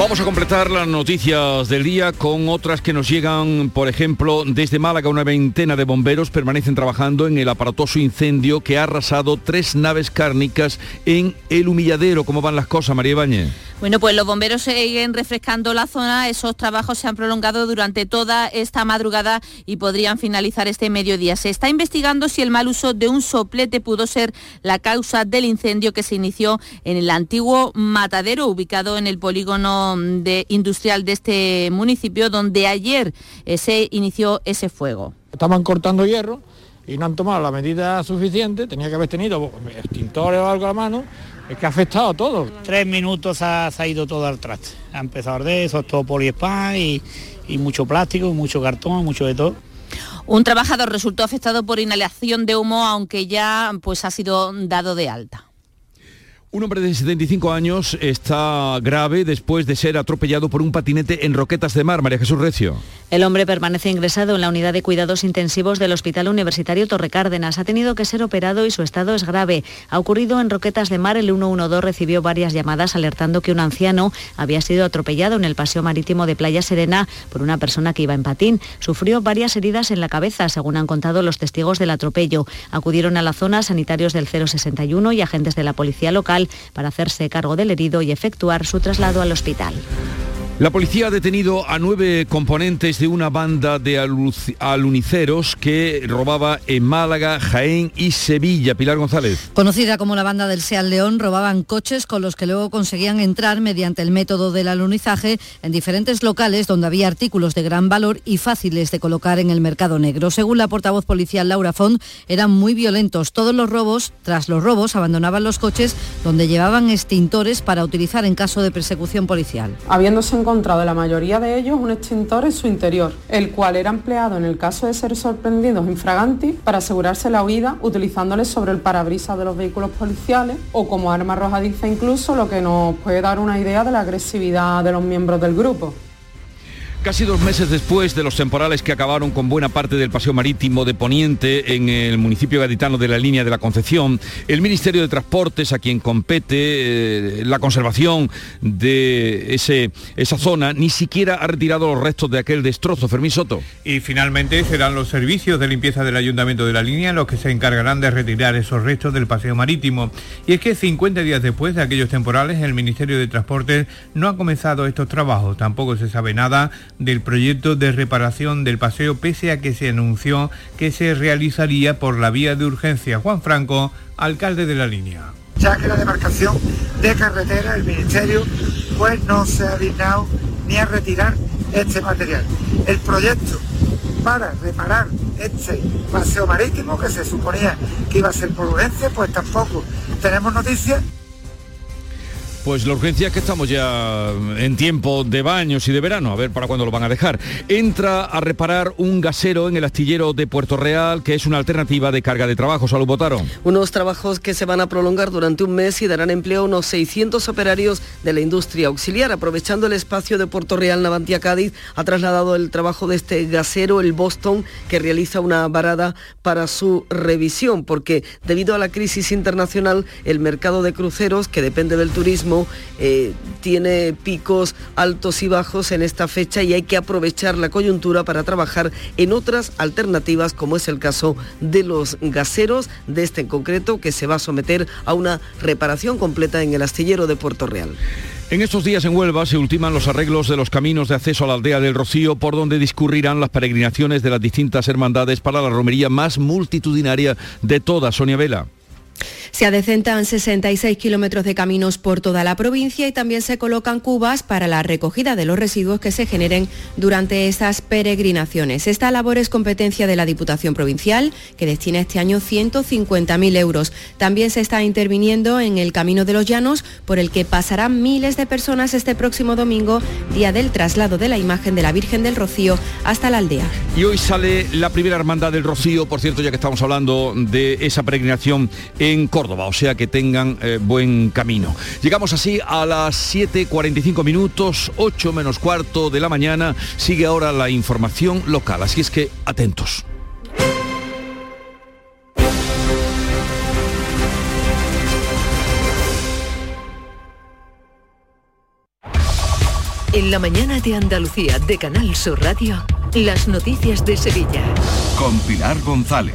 Vamos a completar las noticias del día con otras que nos llegan, por ejemplo, desde Málaga una veintena de bomberos permanecen trabajando en el aparatoso incendio que ha arrasado tres naves cárnicas en el humilladero. ¿Cómo van las cosas, María Ibáñez? Bueno, pues los bomberos siguen refrescando la zona. Esos trabajos se han prolongado durante toda esta madrugada y podrían finalizar este mediodía. Se está investigando si el mal uso de un soplete pudo ser la causa del incendio que se inició en el antiguo matadero ubicado en el polígono industrial de este municipio, donde ayer eh, se inició ese fuego. Estaban cortando hierro y no han tomado la medida suficiente, tenía que haber tenido extintores o algo a mano es que ha afectado todo. Tres minutos ha, ha ido todo al traste. Ha empezado a arder, eso es todo poliespán y, y mucho plástico, mucho cartón, mucho de todo. Un trabajador resultó afectado por inhalación de humo, aunque ya pues, ha sido dado de alta. Un hombre de 75 años está grave después de ser atropellado por un patinete en Roquetas de Mar. María Jesús Recio. El hombre permanece ingresado en la unidad de cuidados intensivos del Hospital Universitario Torre Cárdenas. Ha tenido que ser operado y su estado es grave. Ha ocurrido en Roquetas de Mar. El 112 recibió varias llamadas alertando que un anciano había sido atropellado en el paseo marítimo de Playa Serena por una persona que iba en patín. Sufrió varias heridas en la cabeza, según han contado los testigos del atropello. Acudieron a la zona sanitarios del 061 y agentes de la policía local para hacerse cargo del herido y efectuar su traslado al hospital. La policía ha detenido a nueve componentes de una banda de aluniceros que robaba en Málaga, Jaén y Sevilla. Pilar González. Conocida como la banda del Seal León, robaban coches con los que luego conseguían entrar mediante el método del alunizaje en diferentes locales donde había artículos de gran valor y fáciles de colocar en el mercado negro. Según la portavoz policial Laura Font, eran muy violentos. Todos los robos, tras los robos, abandonaban los coches donde llevaban extintores para utilizar en caso de persecución policial. Habiéndose encontrado la mayoría de ellos un extintor en su interior, el cual era empleado en el caso de ser sorprendidos infraganti para asegurarse la huida utilizándoles sobre el parabrisas de los vehículos policiales o como arma arrojadiza incluso, lo que nos puede dar una idea de la agresividad de los miembros del grupo. Casi dos meses después de los temporales que acabaron con buena parte del paseo marítimo de Poniente en el municipio gaditano de la línea de la Concepción, el Ministerio de Transportes, a quien compete eh, la conservación de ese, esa zona, ni siquiera ha retirado los restos de aquel destrozo. Fermín Soto. Y finalmente serán los servicios de limpieza del Ayuntamiento de la línea los que se encargarán de retirar esos restos del paseo marítimo. Y es que 50 días después de aquellos temporales, el Ministerio de Transportes no ha comenzado estos trabajos. Tampoco se sabe nada del proyecto de reparación del paseo pese a que se anunció que se realizaría por la vía de urgencia. Juan Franco, alcalde de la línea. Ya que la demarcación de carretera, el Ministerio, pues no se ha dignado ni a retirar este material. El proyecto para reparar este paseo marítimo que se suponía que iba a ser por urgencia, pues tampoco tenemos noticias pues la urgencia es que estamos ya en tiempo de baños y de verano, a ver para cuándo lo van a dejar. Entra a reparar un gasero en el astillero de Puerto Real, que es una alternativa de carga de trabajo. Salud, votaron. Unos trabajos que se van a prolongar durante un mes y darán empleo a unos 600 operarios de la industria auxiliar. Aprovechando el espacio de Puerto Real, Navantia Cádiz ha trasladado el trabajo de este gasero, el Boston, que realiza una varada para su revisión, porque debido a la crisis internacional, el mercado de cruceros, que depende del turismo, eh, tiene picos altos y bajos en esta fecha y hay que aprovechar la coyuntura para trabajar en otras alternativas, como es el caso de los gaseros, de este en concreto, que se va a someter a una reparación completa en el astillero de Puerto Real. En estos días en Huelva se ultiman los arreglos de los caminos de acceso a la aldea del Rocío por donde discurrirán las peregrinaciones de las distintas hermandades para la romería más multitudinaria de toda Sonia Vela. Se adecentan 66 kilómetros de caminos por toda la provincia y también se colocan cubas para la recogida de los residuos que se generen durante estas peregrinaciones. Esta labor es competencia de la Diputación Provincial, que destina este año 150.000 euros. También se está interviniendo en el Camino de los Llanos, por el que pasarán miles de personas este próximo domingo, día del traslado de la imagen de la Virgen del Rocío hasta la aldea. Y hoy sale la primera hermandad del Rocío, por cierto, ya que estamos hablando de esa peregrinación en Córdoba, o sea que tengan eh, buen camino. Llegamos así a las 7.45 minutos, 8 menos cuarto de la mañana, sigue ahora la información local, así es que atentos. En la mañana de Andalucía de Canal Sur Radio, las noticias de Sevilla. Con Pilar González.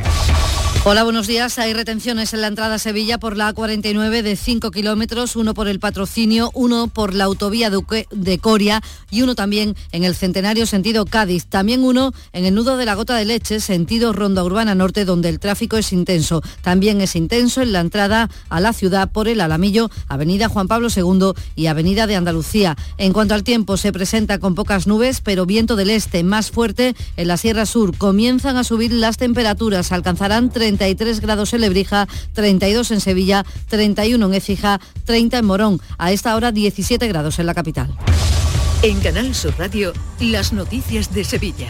Hola, buenos días. Hay retenciones en la entrada a Sevilla por la A49 de 5 kilómetros, uno por el patrocinio, uno por la autovía de Coria y uno también en el Centenario sentido Cádiz. También uno en el nudo de la Gota de Leche, sentido Ronda Urbana Norte, donde el tráfico es intenso. También es intenso en la entrada a la ciudad por el Alamillo, Avenida Juan Pablo II y Avenida de Andalucía. En cuanto al tiempo, se presenta con pocas nubes, pero viento del este más fuerte en la Sierra Sur. Comienzan a subir las temperaturas, alcanzarán 30 33 grados en Lebrija, 32 en Sevilla, 31 en Écija, 30 en Morón. A esta hora 17 grados en la capital. En Canal Sur Radio, las noticias de Sevilla.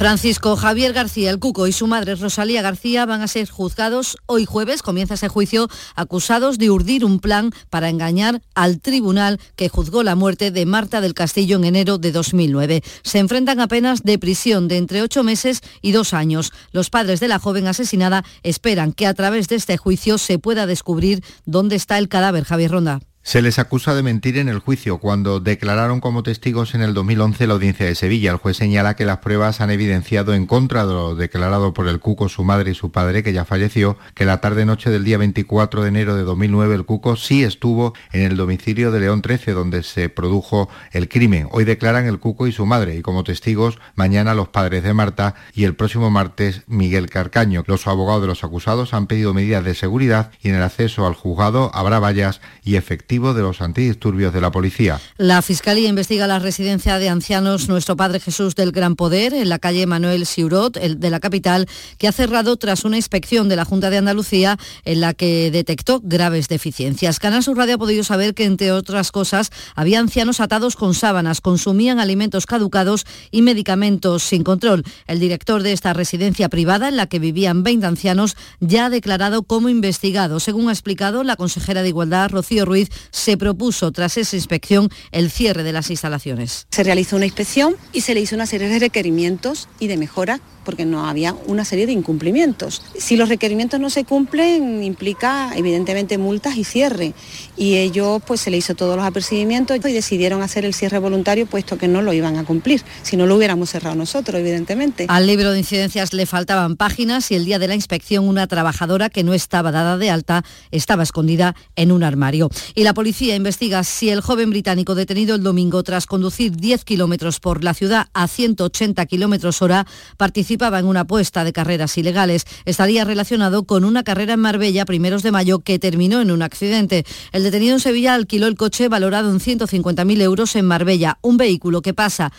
Francisco Javier García, el Cuco, y su madre Rosalía García van a ser juzgados hoy jueves, comienza ese juicio, acusados de urdir un plan para engañar al tribunal que juzgó la muerte de Marta del Castillo en enero de 2009. Se enfrentan a penas de prisión de entre ocho meses y dos años. Los padres de la joven asesinada esperan que a través de este juicio se pueda descubrir dónde está el cadáver Javier Ronda. Se les acusa de mentir en el juicio cuando declararon como testigos en el 2011 la audiencia de Sevilla. El juez señala que las pruebas han evidenciado en contra de lo declarado por el Cuco, su madre y su padre, que ya falleció, que la tarde-noche del día 24 de enero de 2009 el Cuco sí estuvo en el domicilio de León 13, donde se produjo el crimen. Hoy declaran el Cuco y su madre y como testigos mañana los padres de Marta y el próximo martes Miguel Carcaño. Los abogados de los acusados han pedido medidas de seguridad y en el acceso al juzgado habrá vallas y efectivos de los antidisturbios de la policía. La Fiscalía investiga la residencia de ancianos Nuestro Padre Jesús del Gran Poder en la calle Manuel Siurot, el de la capital, que ha cerrado tras una inspección de la Junta de Andalucía en la que detectó graves deficiencias. Canal Sur Radio ha podido saber que, entre otras cosas, había ancianos atados con sábanas, consumían alimentos caducados y medicamentos sin control. El director de esta residencia privada, en la que vivían 20 ancianos, ya ha declarado como investigado. Según ha explicado la consejera de Igualdad, Rocío Ruiz, se propuso tras esa inspección el cierre de las instalaciones. Se realizó una inspección y se le hizo una serie de requerimientos y de mejora porque no había una serie de incumplimientos. Si los requerimientos no se cumplen, implica evidentemente multas y cierre. Y ellos pues se le hizo todos los apercibimientos y decidieron hacer el cierre voluntario puesto que no lo iban a cumplir. Si no lo hubiéramos cerrado nosotros, evidentemente. Al libro de incidencias le faltaban páginas y el día de la inspección una trabajadora que no estaba dada de alta estaba escondida en un armario. Y la policía investiga si el joven británico detenido el domingo tras conducir 10 kilómetros por la ciudad a 180 kilómetros hora participaba en una apuesta de carreras ilegales. Estaría relacionado con una carrera en Marbella primeros de mayo que terminó en un accidente. El detenido en Sevilla alquiló el coche valorado en 150.000 euros en Marbella, un vehículo que pasa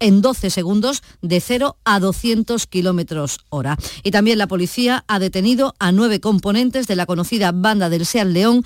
en 12 segundos de 0 a 200 kilómetros hora. Y también la policía ha detenido a nueve componentes de la conocida banda del Seat León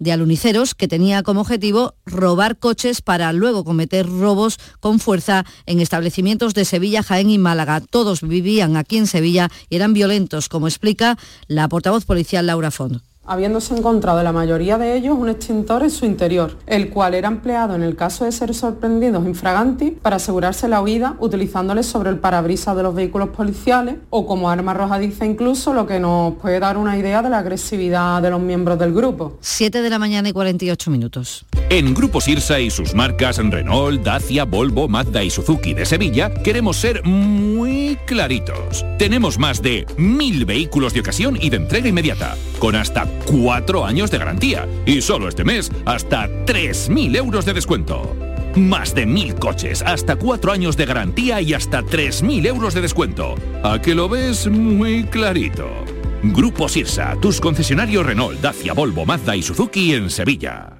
de aluniceros que tenía como objetivo robar coches para luego cometer robos con fuerza en establecimientos de Sevilla, Jaén y Málaga. Todos vivían aquí en Sevilla y eran violentos, como explica la portavoz policial Laura Fond habiéndose encontrado la mayoría de ellos un extintor en su interior, el cual era empleado en el caso de ser sorprendidos infraganti para asegurarse la huida utilizándoles sobre el parabrisas de los vehículos policiales o como arma arrojadiza incluso, lo que nos puede dar una idea de la agresividad de los miembros del grupo. 7 de la mañana y 48 minutos. En Grupo Sirsa y sus marcas Renault, Dacia, Volvo, Mazda y Suzuki de Sevilla queremos ser muy claritos. Tenemos más de mil vehículos de ocasión y de entrega inmediata, con hasta cuatro años de garantía y solo este mes hasta 3.000 euros de descuento. Más de mil coches, hasta cuatro años de garantía y hasta 3.000 euros de descuento. ¿A que lo ves muy clarito? Grupo Sirsa, tus concesionarios Renault, Dacia, Volvo, Mazda y Suzuki en Sevilla.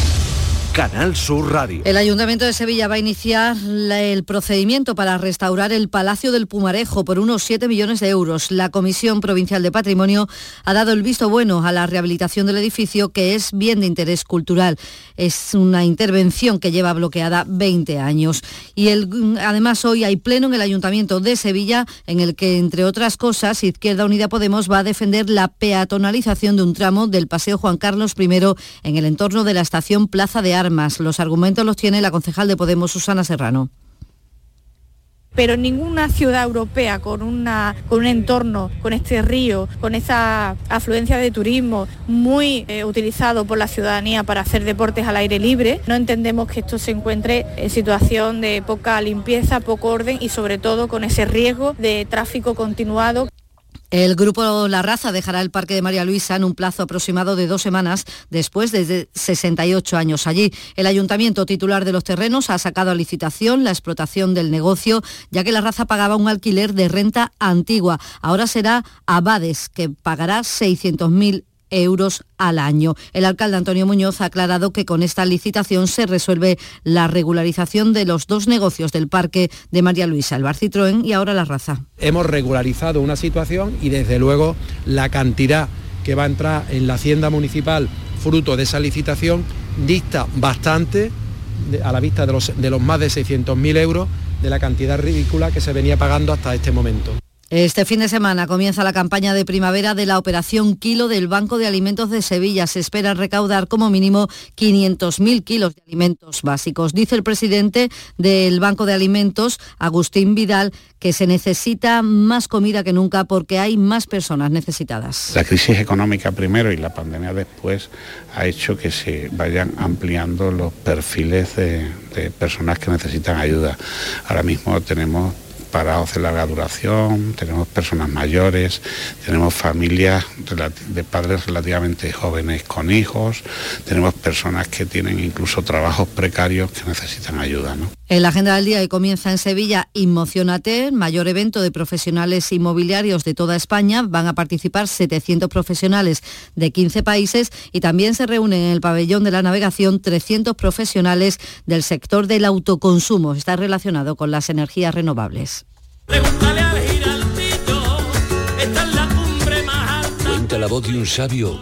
Canal Sur Radio. El Ayuntamiento de Sevilla va a iniciar el procedimiento para restaurar el Palacio del Pumarejo por unos 7 millones de euros. La Comisión Provincial de Patrimonio ha dado el visto bueno a la rehabilitación del edificio, que es bien de interés cultural. Es una intervención que lleva bloqueada 20 años. Y el- además hoy hay pleno en el Ayuntamiento de Sevilla en el que, entre otras cosas, Izquierda Unida Podemos va a defender la peatonalización de un tramo del Paseo Juan Carlos I en el entorno de la estación Plaza de Armas. Los argumentos los tiene la concejal de Podemos, Susana Serrano. pero ninguna ciudad europea con, una, con un entorno, con este río, con esa afluencia de turismo muy eh, utilizado por la ciudadanía para hacer deportes al aire libre, no entendemos que esto se encuentre en situación de poca limpieza, poco orden y sobre todo con ese riesgo de tráfico continuado. El grupo La Raza dejará el Parque de María Luisa en un plazo aproximado de dos semanas después de 68 años allí. El ayuntamiento titular de los terrenos ha sacado a licitación la explotación del negocio, ya que La Raza pagaba un alquiler de renta antigua. Ahora será Abades, que pagará 600.000 euros al año. El alcalde Antonio Muñoz ha aclarado que con esta licitación se resuelve la regularización de los dos negocios del parque de María Luisa, el Bar y ahora La Raza. hemos regularizado una situación y desde luego la cantidad que va a entrar en la hacienda municipal fruto de esa licitación dista bastante a la vista de los, de los más de 600.000 euros de la cantidad ridícula que se venía pagando hasta este momento. Este fin de semana comienza la campaña de primavera de la Operación Kilo del Banco de Alimentos de Sevilla. Se espera recaudar como mínimo 500.000 kilos de alimentos básicos. Dice el presidente del Banco de Alimentos, Agustín Vidal, que se necesita más comida que nunca porque hay más personas necesitadas. La crisis económica primero y la pandemia después ha hecho que se vayan ampliando los perfiles de, de personas que necesitan ayuda. Ahora mismo tenemos parados de larga duración, tenemos personas mayores, tenemos familias de padres relativamente jóvenes con hijos, tenemos personas que tienen incluso trabajos precarios que necesitan ayuda. ¿no? En la agenda del día y comienza en Sevilla Inmocionate, mayor evento de profesionales inmobiliarios de toda España. Van a participar 700 profesionales de 15 países y también se reúnen en el pabellón de la navegación 300 profesionales del sector del autoconsumo. Está relacionado con las energías renovables. Cuenta la voz de un sabio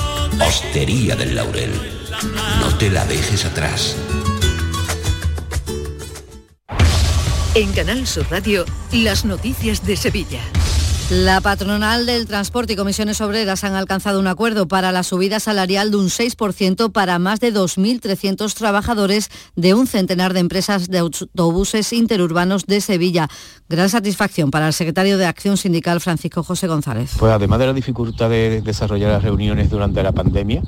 Hostería del Laurel, no te la dejes atrás. En Canal Sur Radio, las noticias de Sevilla. La patronal del transporte y comisiones obreras han alcanzado un acuerdo para la subida salarial de un 6% para más de 2.300 trabajadores de un centenar de empresas de autobuses interurbanos de Sevilla. Gran satisfacción para el secretario de Acción Sindical Francisco José González. Pues además de la dificultad de desarrollar las reuniones durante la pandemia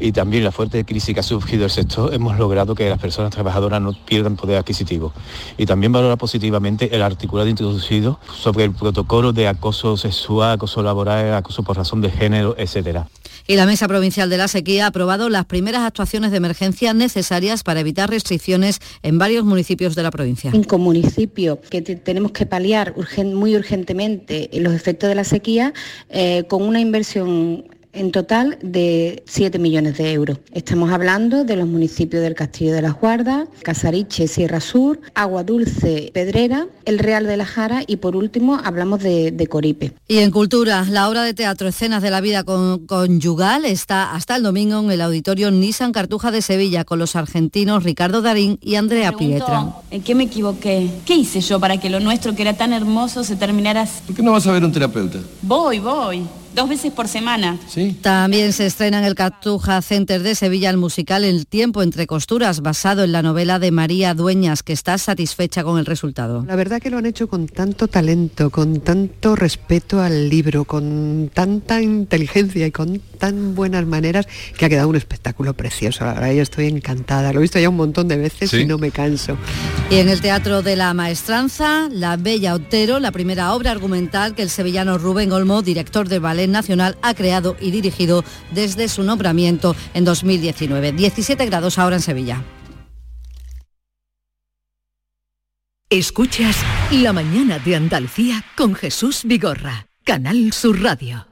y también la fuerte crisis que ha surgido el sector, hemos logrado que las personas trabajadoras no pierdan poder adquisitivo. Y también valora positivamente el articulado introducido sobre el protocolo de acoso sexual, acoso laboral, acoso por razón de género, etcétera. Y la Mesa Provincial de la Sequía ha aprobado las primeras actuaciones de emergencia necesarias para evitar restricciones en varios municipios de la provincia. Cinco municipios que te- tenemos que paliar urgen- muy urgentemente los efectos de la sequía eh, con una inversión en total de 7 millones de euros. Estamos hablando de los municipios del Castillo de las Guardas, Casariche, Sierra Sur, Agua Dulce, Pedrera, El Real de la Jara y por último hablamos de, de Coripe. Y en cultura, la obra de teatro Escenas de la Vida con- Conyugal está hasta el domingo en el auditorio Nissan Cartuja de Sevilla con los argentinos Ricardo Darín y Andrea Pietra. ¿En qué me equivoqué? ¿Qué hice yo para que lo nuestro, que era tan hermoso, se terminara así? ¿Por qué no vas a ver un terapeuta? Voy, voy. Dos veces por semana. ¿Sí? También se estrena en el Cartuja Center de Sevilla el musical El tiempo entre costuras, basado en la novela de María Dueñas, que está satisfecha con el resultado. La verdad que lo han hecho con tanto talento, con tanto respeto al libro, con tanta inteligencia y con tan buenas maneras que ha quedado un espectáculo precioso. La verdad yo estoy encantada. Lo he visto ya un montón de veces Sí. y no me canso. Y en el Teatro de la Maestranza, La Bella Otero, la primera obra argumental que el sevillano Rubén Olmo, director del Ballet Nacional, ha creado y dirigido desde su nombramiento en 2019. 17 grados ahora en Sevilla. Escuchas La mañana de Andalucía con Jesús Vigorra, Canal Sur Radio.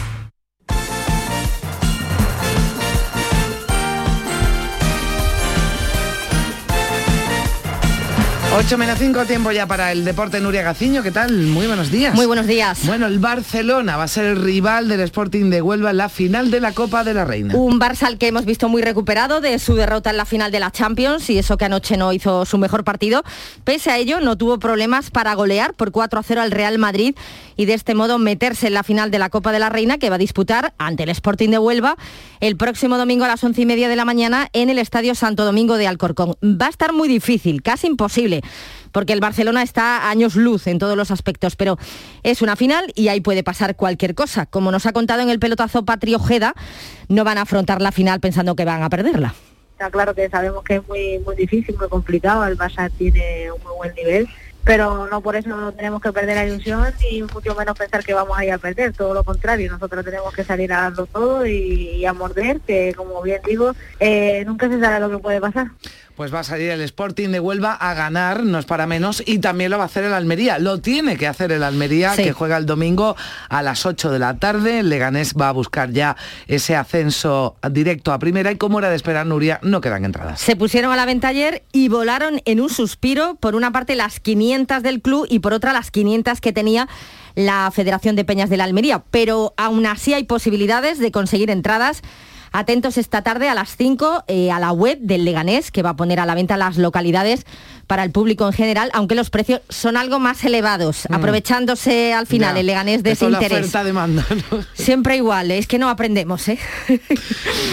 Ocho menos 5, tiempo ya para el deporte Nuria Gaciño. ¿Qué tal? Muy buenos días. Muy buenos días. Bueno, el Barcelona va a ser el rival del Sporting de Huelva en la final de la Copa de la Reina. Un Barça al que hemos visto muy recuperado de su derrota en la final de la Champions y eso que anoche no hizo su mejor partido. Pese a ello, no tuvo problemas para golear por 4 a 0 al Real Madrid y de este modo meterse en la final de la Copa de la Reina que va a disputar ante el Sporting de Huelva el próximo domingo a las once y media de la mañana en el Estadio Santo Domingo de Alcorcón. Va a estar muy difícil, casi imposible porque el Barcelona está a años luz en todos los aspectos, pero es una final y ahí puede pasar cualquier cosa. Como nos ha contado en el pelotazo Patri Ojeda, no van a afrontar la final pensando que van a perderla. Está claro que sabemos que es muy muy difícil, muy complicado, el Barça tiene un muy buen nivel, pero no por eso no tenemos que perder la ilusión y mucho menos pensar que vamos a ir a perder, todo lo contrario, nosotros tenemos que salir a darlo todo y, y a morder, que como bien digo, eh, nunca se sabe lo que puede pasar. Pues va a salir el Sporting de Huelva a ganar, no es para menos, y también lo va a hacer el Almería. Lo tiene que hacer el Almería, Sí. que juega el domingo a las 8 de la tarde. El Leganés va a buscar ya ese ascenso directo a primera y como era de esperar, Nuria, no quedan entradas. Se pusieron a la venta ayer y volaron en un suspiro, por una parte las 500 del club y por otra las 500 que tenía la Federación de Peñas de la Almería. Pero aún así hay posibilidades de conseguir entradas. Atentos esta tarde a las 5 eh, a la web del Leganés, que va a poner a la venta las localidades para el público en general, aunque los precios son algo más elevados, Mm. aprovechándose al final Ya, el Leganés de ese la interés. oferta-demanda, ¿no? Siempre igual, es que no aprendemos, ¿eh?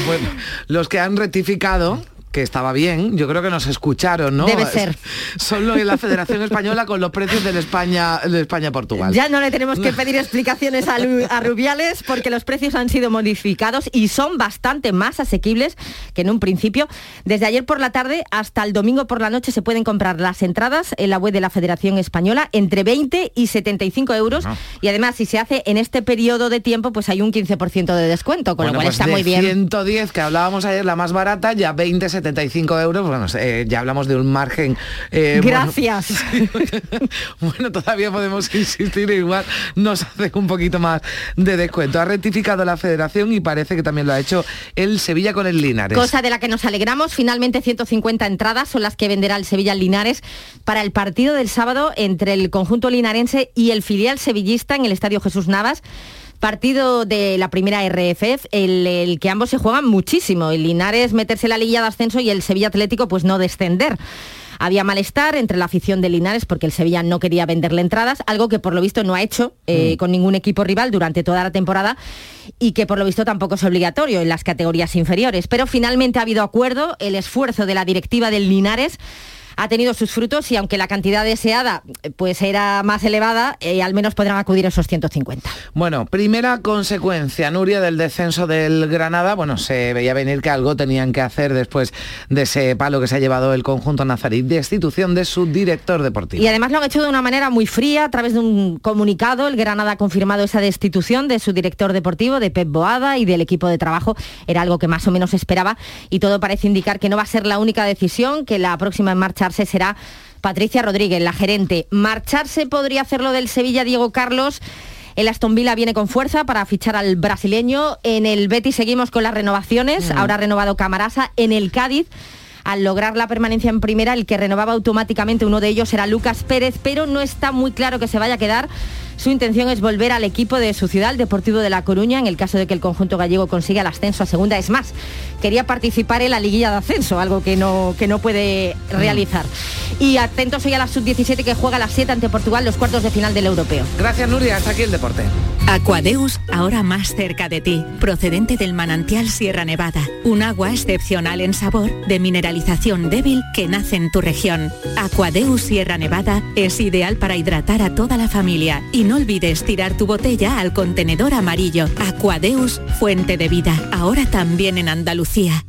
Bueno, los que han rectificado que estaba bien, yo creo que nos escucharon, ¿no? Debe ser. Son los de la Federación Española con los precios del España, de España-Portugal. Ya no le tenemos que pedir explicaciones a, Lu- a Rubiales porque los precios han sido modificados y son bastante más asequibles que en un principio. Desde ayer por la tarde hasta el domingo por la noche se pueden comprar las entradas en la web de la Federación Española entre 20 y 75 euros y además si se hace en este periodo de tiempo pues hay un 15% de descuento, con Bueno, lo cual pues está de muy bien. 110 que hablábamos ayer, la más barata, ya 20, 75 euros. Bueno, eh, ya hablamos de un margen. eh, Gracias. Bueno, todavía podemos insistir, igual nos hace un poquito más de descuento. Ha rectificado la federación y parece que también lo ha hecho el Sevilla con el Linares. Cosa de la que nos alegramos, finalmente 150 entradas son las que venderá el Sevilla Linares para el partido del sábado entre el conjunto linarense y el filial sevillista en el Estadio Jesús Navas. Partido de la primera RFF, el, el que ambos se juegan muchísimo. El Linares meterse en la liguilla de ascenso y el Sevilla Atlético pues no descender. Había malestar entre la afición de Linares porque el Sevilla no quería venderle entradas, algo que por lo visto no ha hecho eh, con ningún equipo rival durante toda la temporada y que por lo visto tampoco es obligatorio en las categorías inferiores. Pero finalmente ha habido acuerdo, el esfuerzo de la directiva del Linares ha tenido sus frutos y aunque la cantidad deseada pues era más elevada, eh, al menos podrán acudir esos 150. Bueno, primera consecuencia, Nuria, del descenso del Granada, bueno, se veía venir que algo tenían que hacer después de ese palo que se ha llevado el conjunto nazarí, destitución de su director deportivo. Y además lo han hecho de una manera muy fría, a través de un comunicado, el Granada ha confirmado esa destitución de su director deportivo, de Pep Boada y del equipo de trabajo, era algo que más o menos esperaba y todo parece indicar que no va a ser la única decisión, que la próxima en marcharse será Patricia Rodríguez, la gerente. Marcharse podría hacerlo del Sevilla Diego Carlos. El Aston Villa viene con fuerza para fichar al brasileño. En el Betis seguimos con las renovaciones. Ahora ha renovado Camarasa. En el Cádiz al lograr la permanencia en primera, el que renovaba automáticamente uno de ellos era Lucas Pérez, pero no está muy claro que se vaya a quedar su intención es volver al equipo de su ciudad, el Deportivo de La Coruña, en el caso de que el conjunto gallego consiga el ascenso a segunda. Es más, quería participar en la liguilla de ascenso, algo que no, que no puede realizar. Y atentos hoy a la sub-17 que juega a las 7 ante Portugal los cuartos de final del europeo. Gracias Nuria, hasta aquí el deporte. Aquadeus, ahora más cerca de ti, procedente del manantial Sierra Nevada, un agua excepcional en sabor, de mineralización débil que nace en tu región. Aquadeus Sierra Nevada es ideal para hidratar a toda la familia y no olvides tirar tu botella al contenedor amarillo. Aquadeus, fuente de vida, ahora también en Andalucía.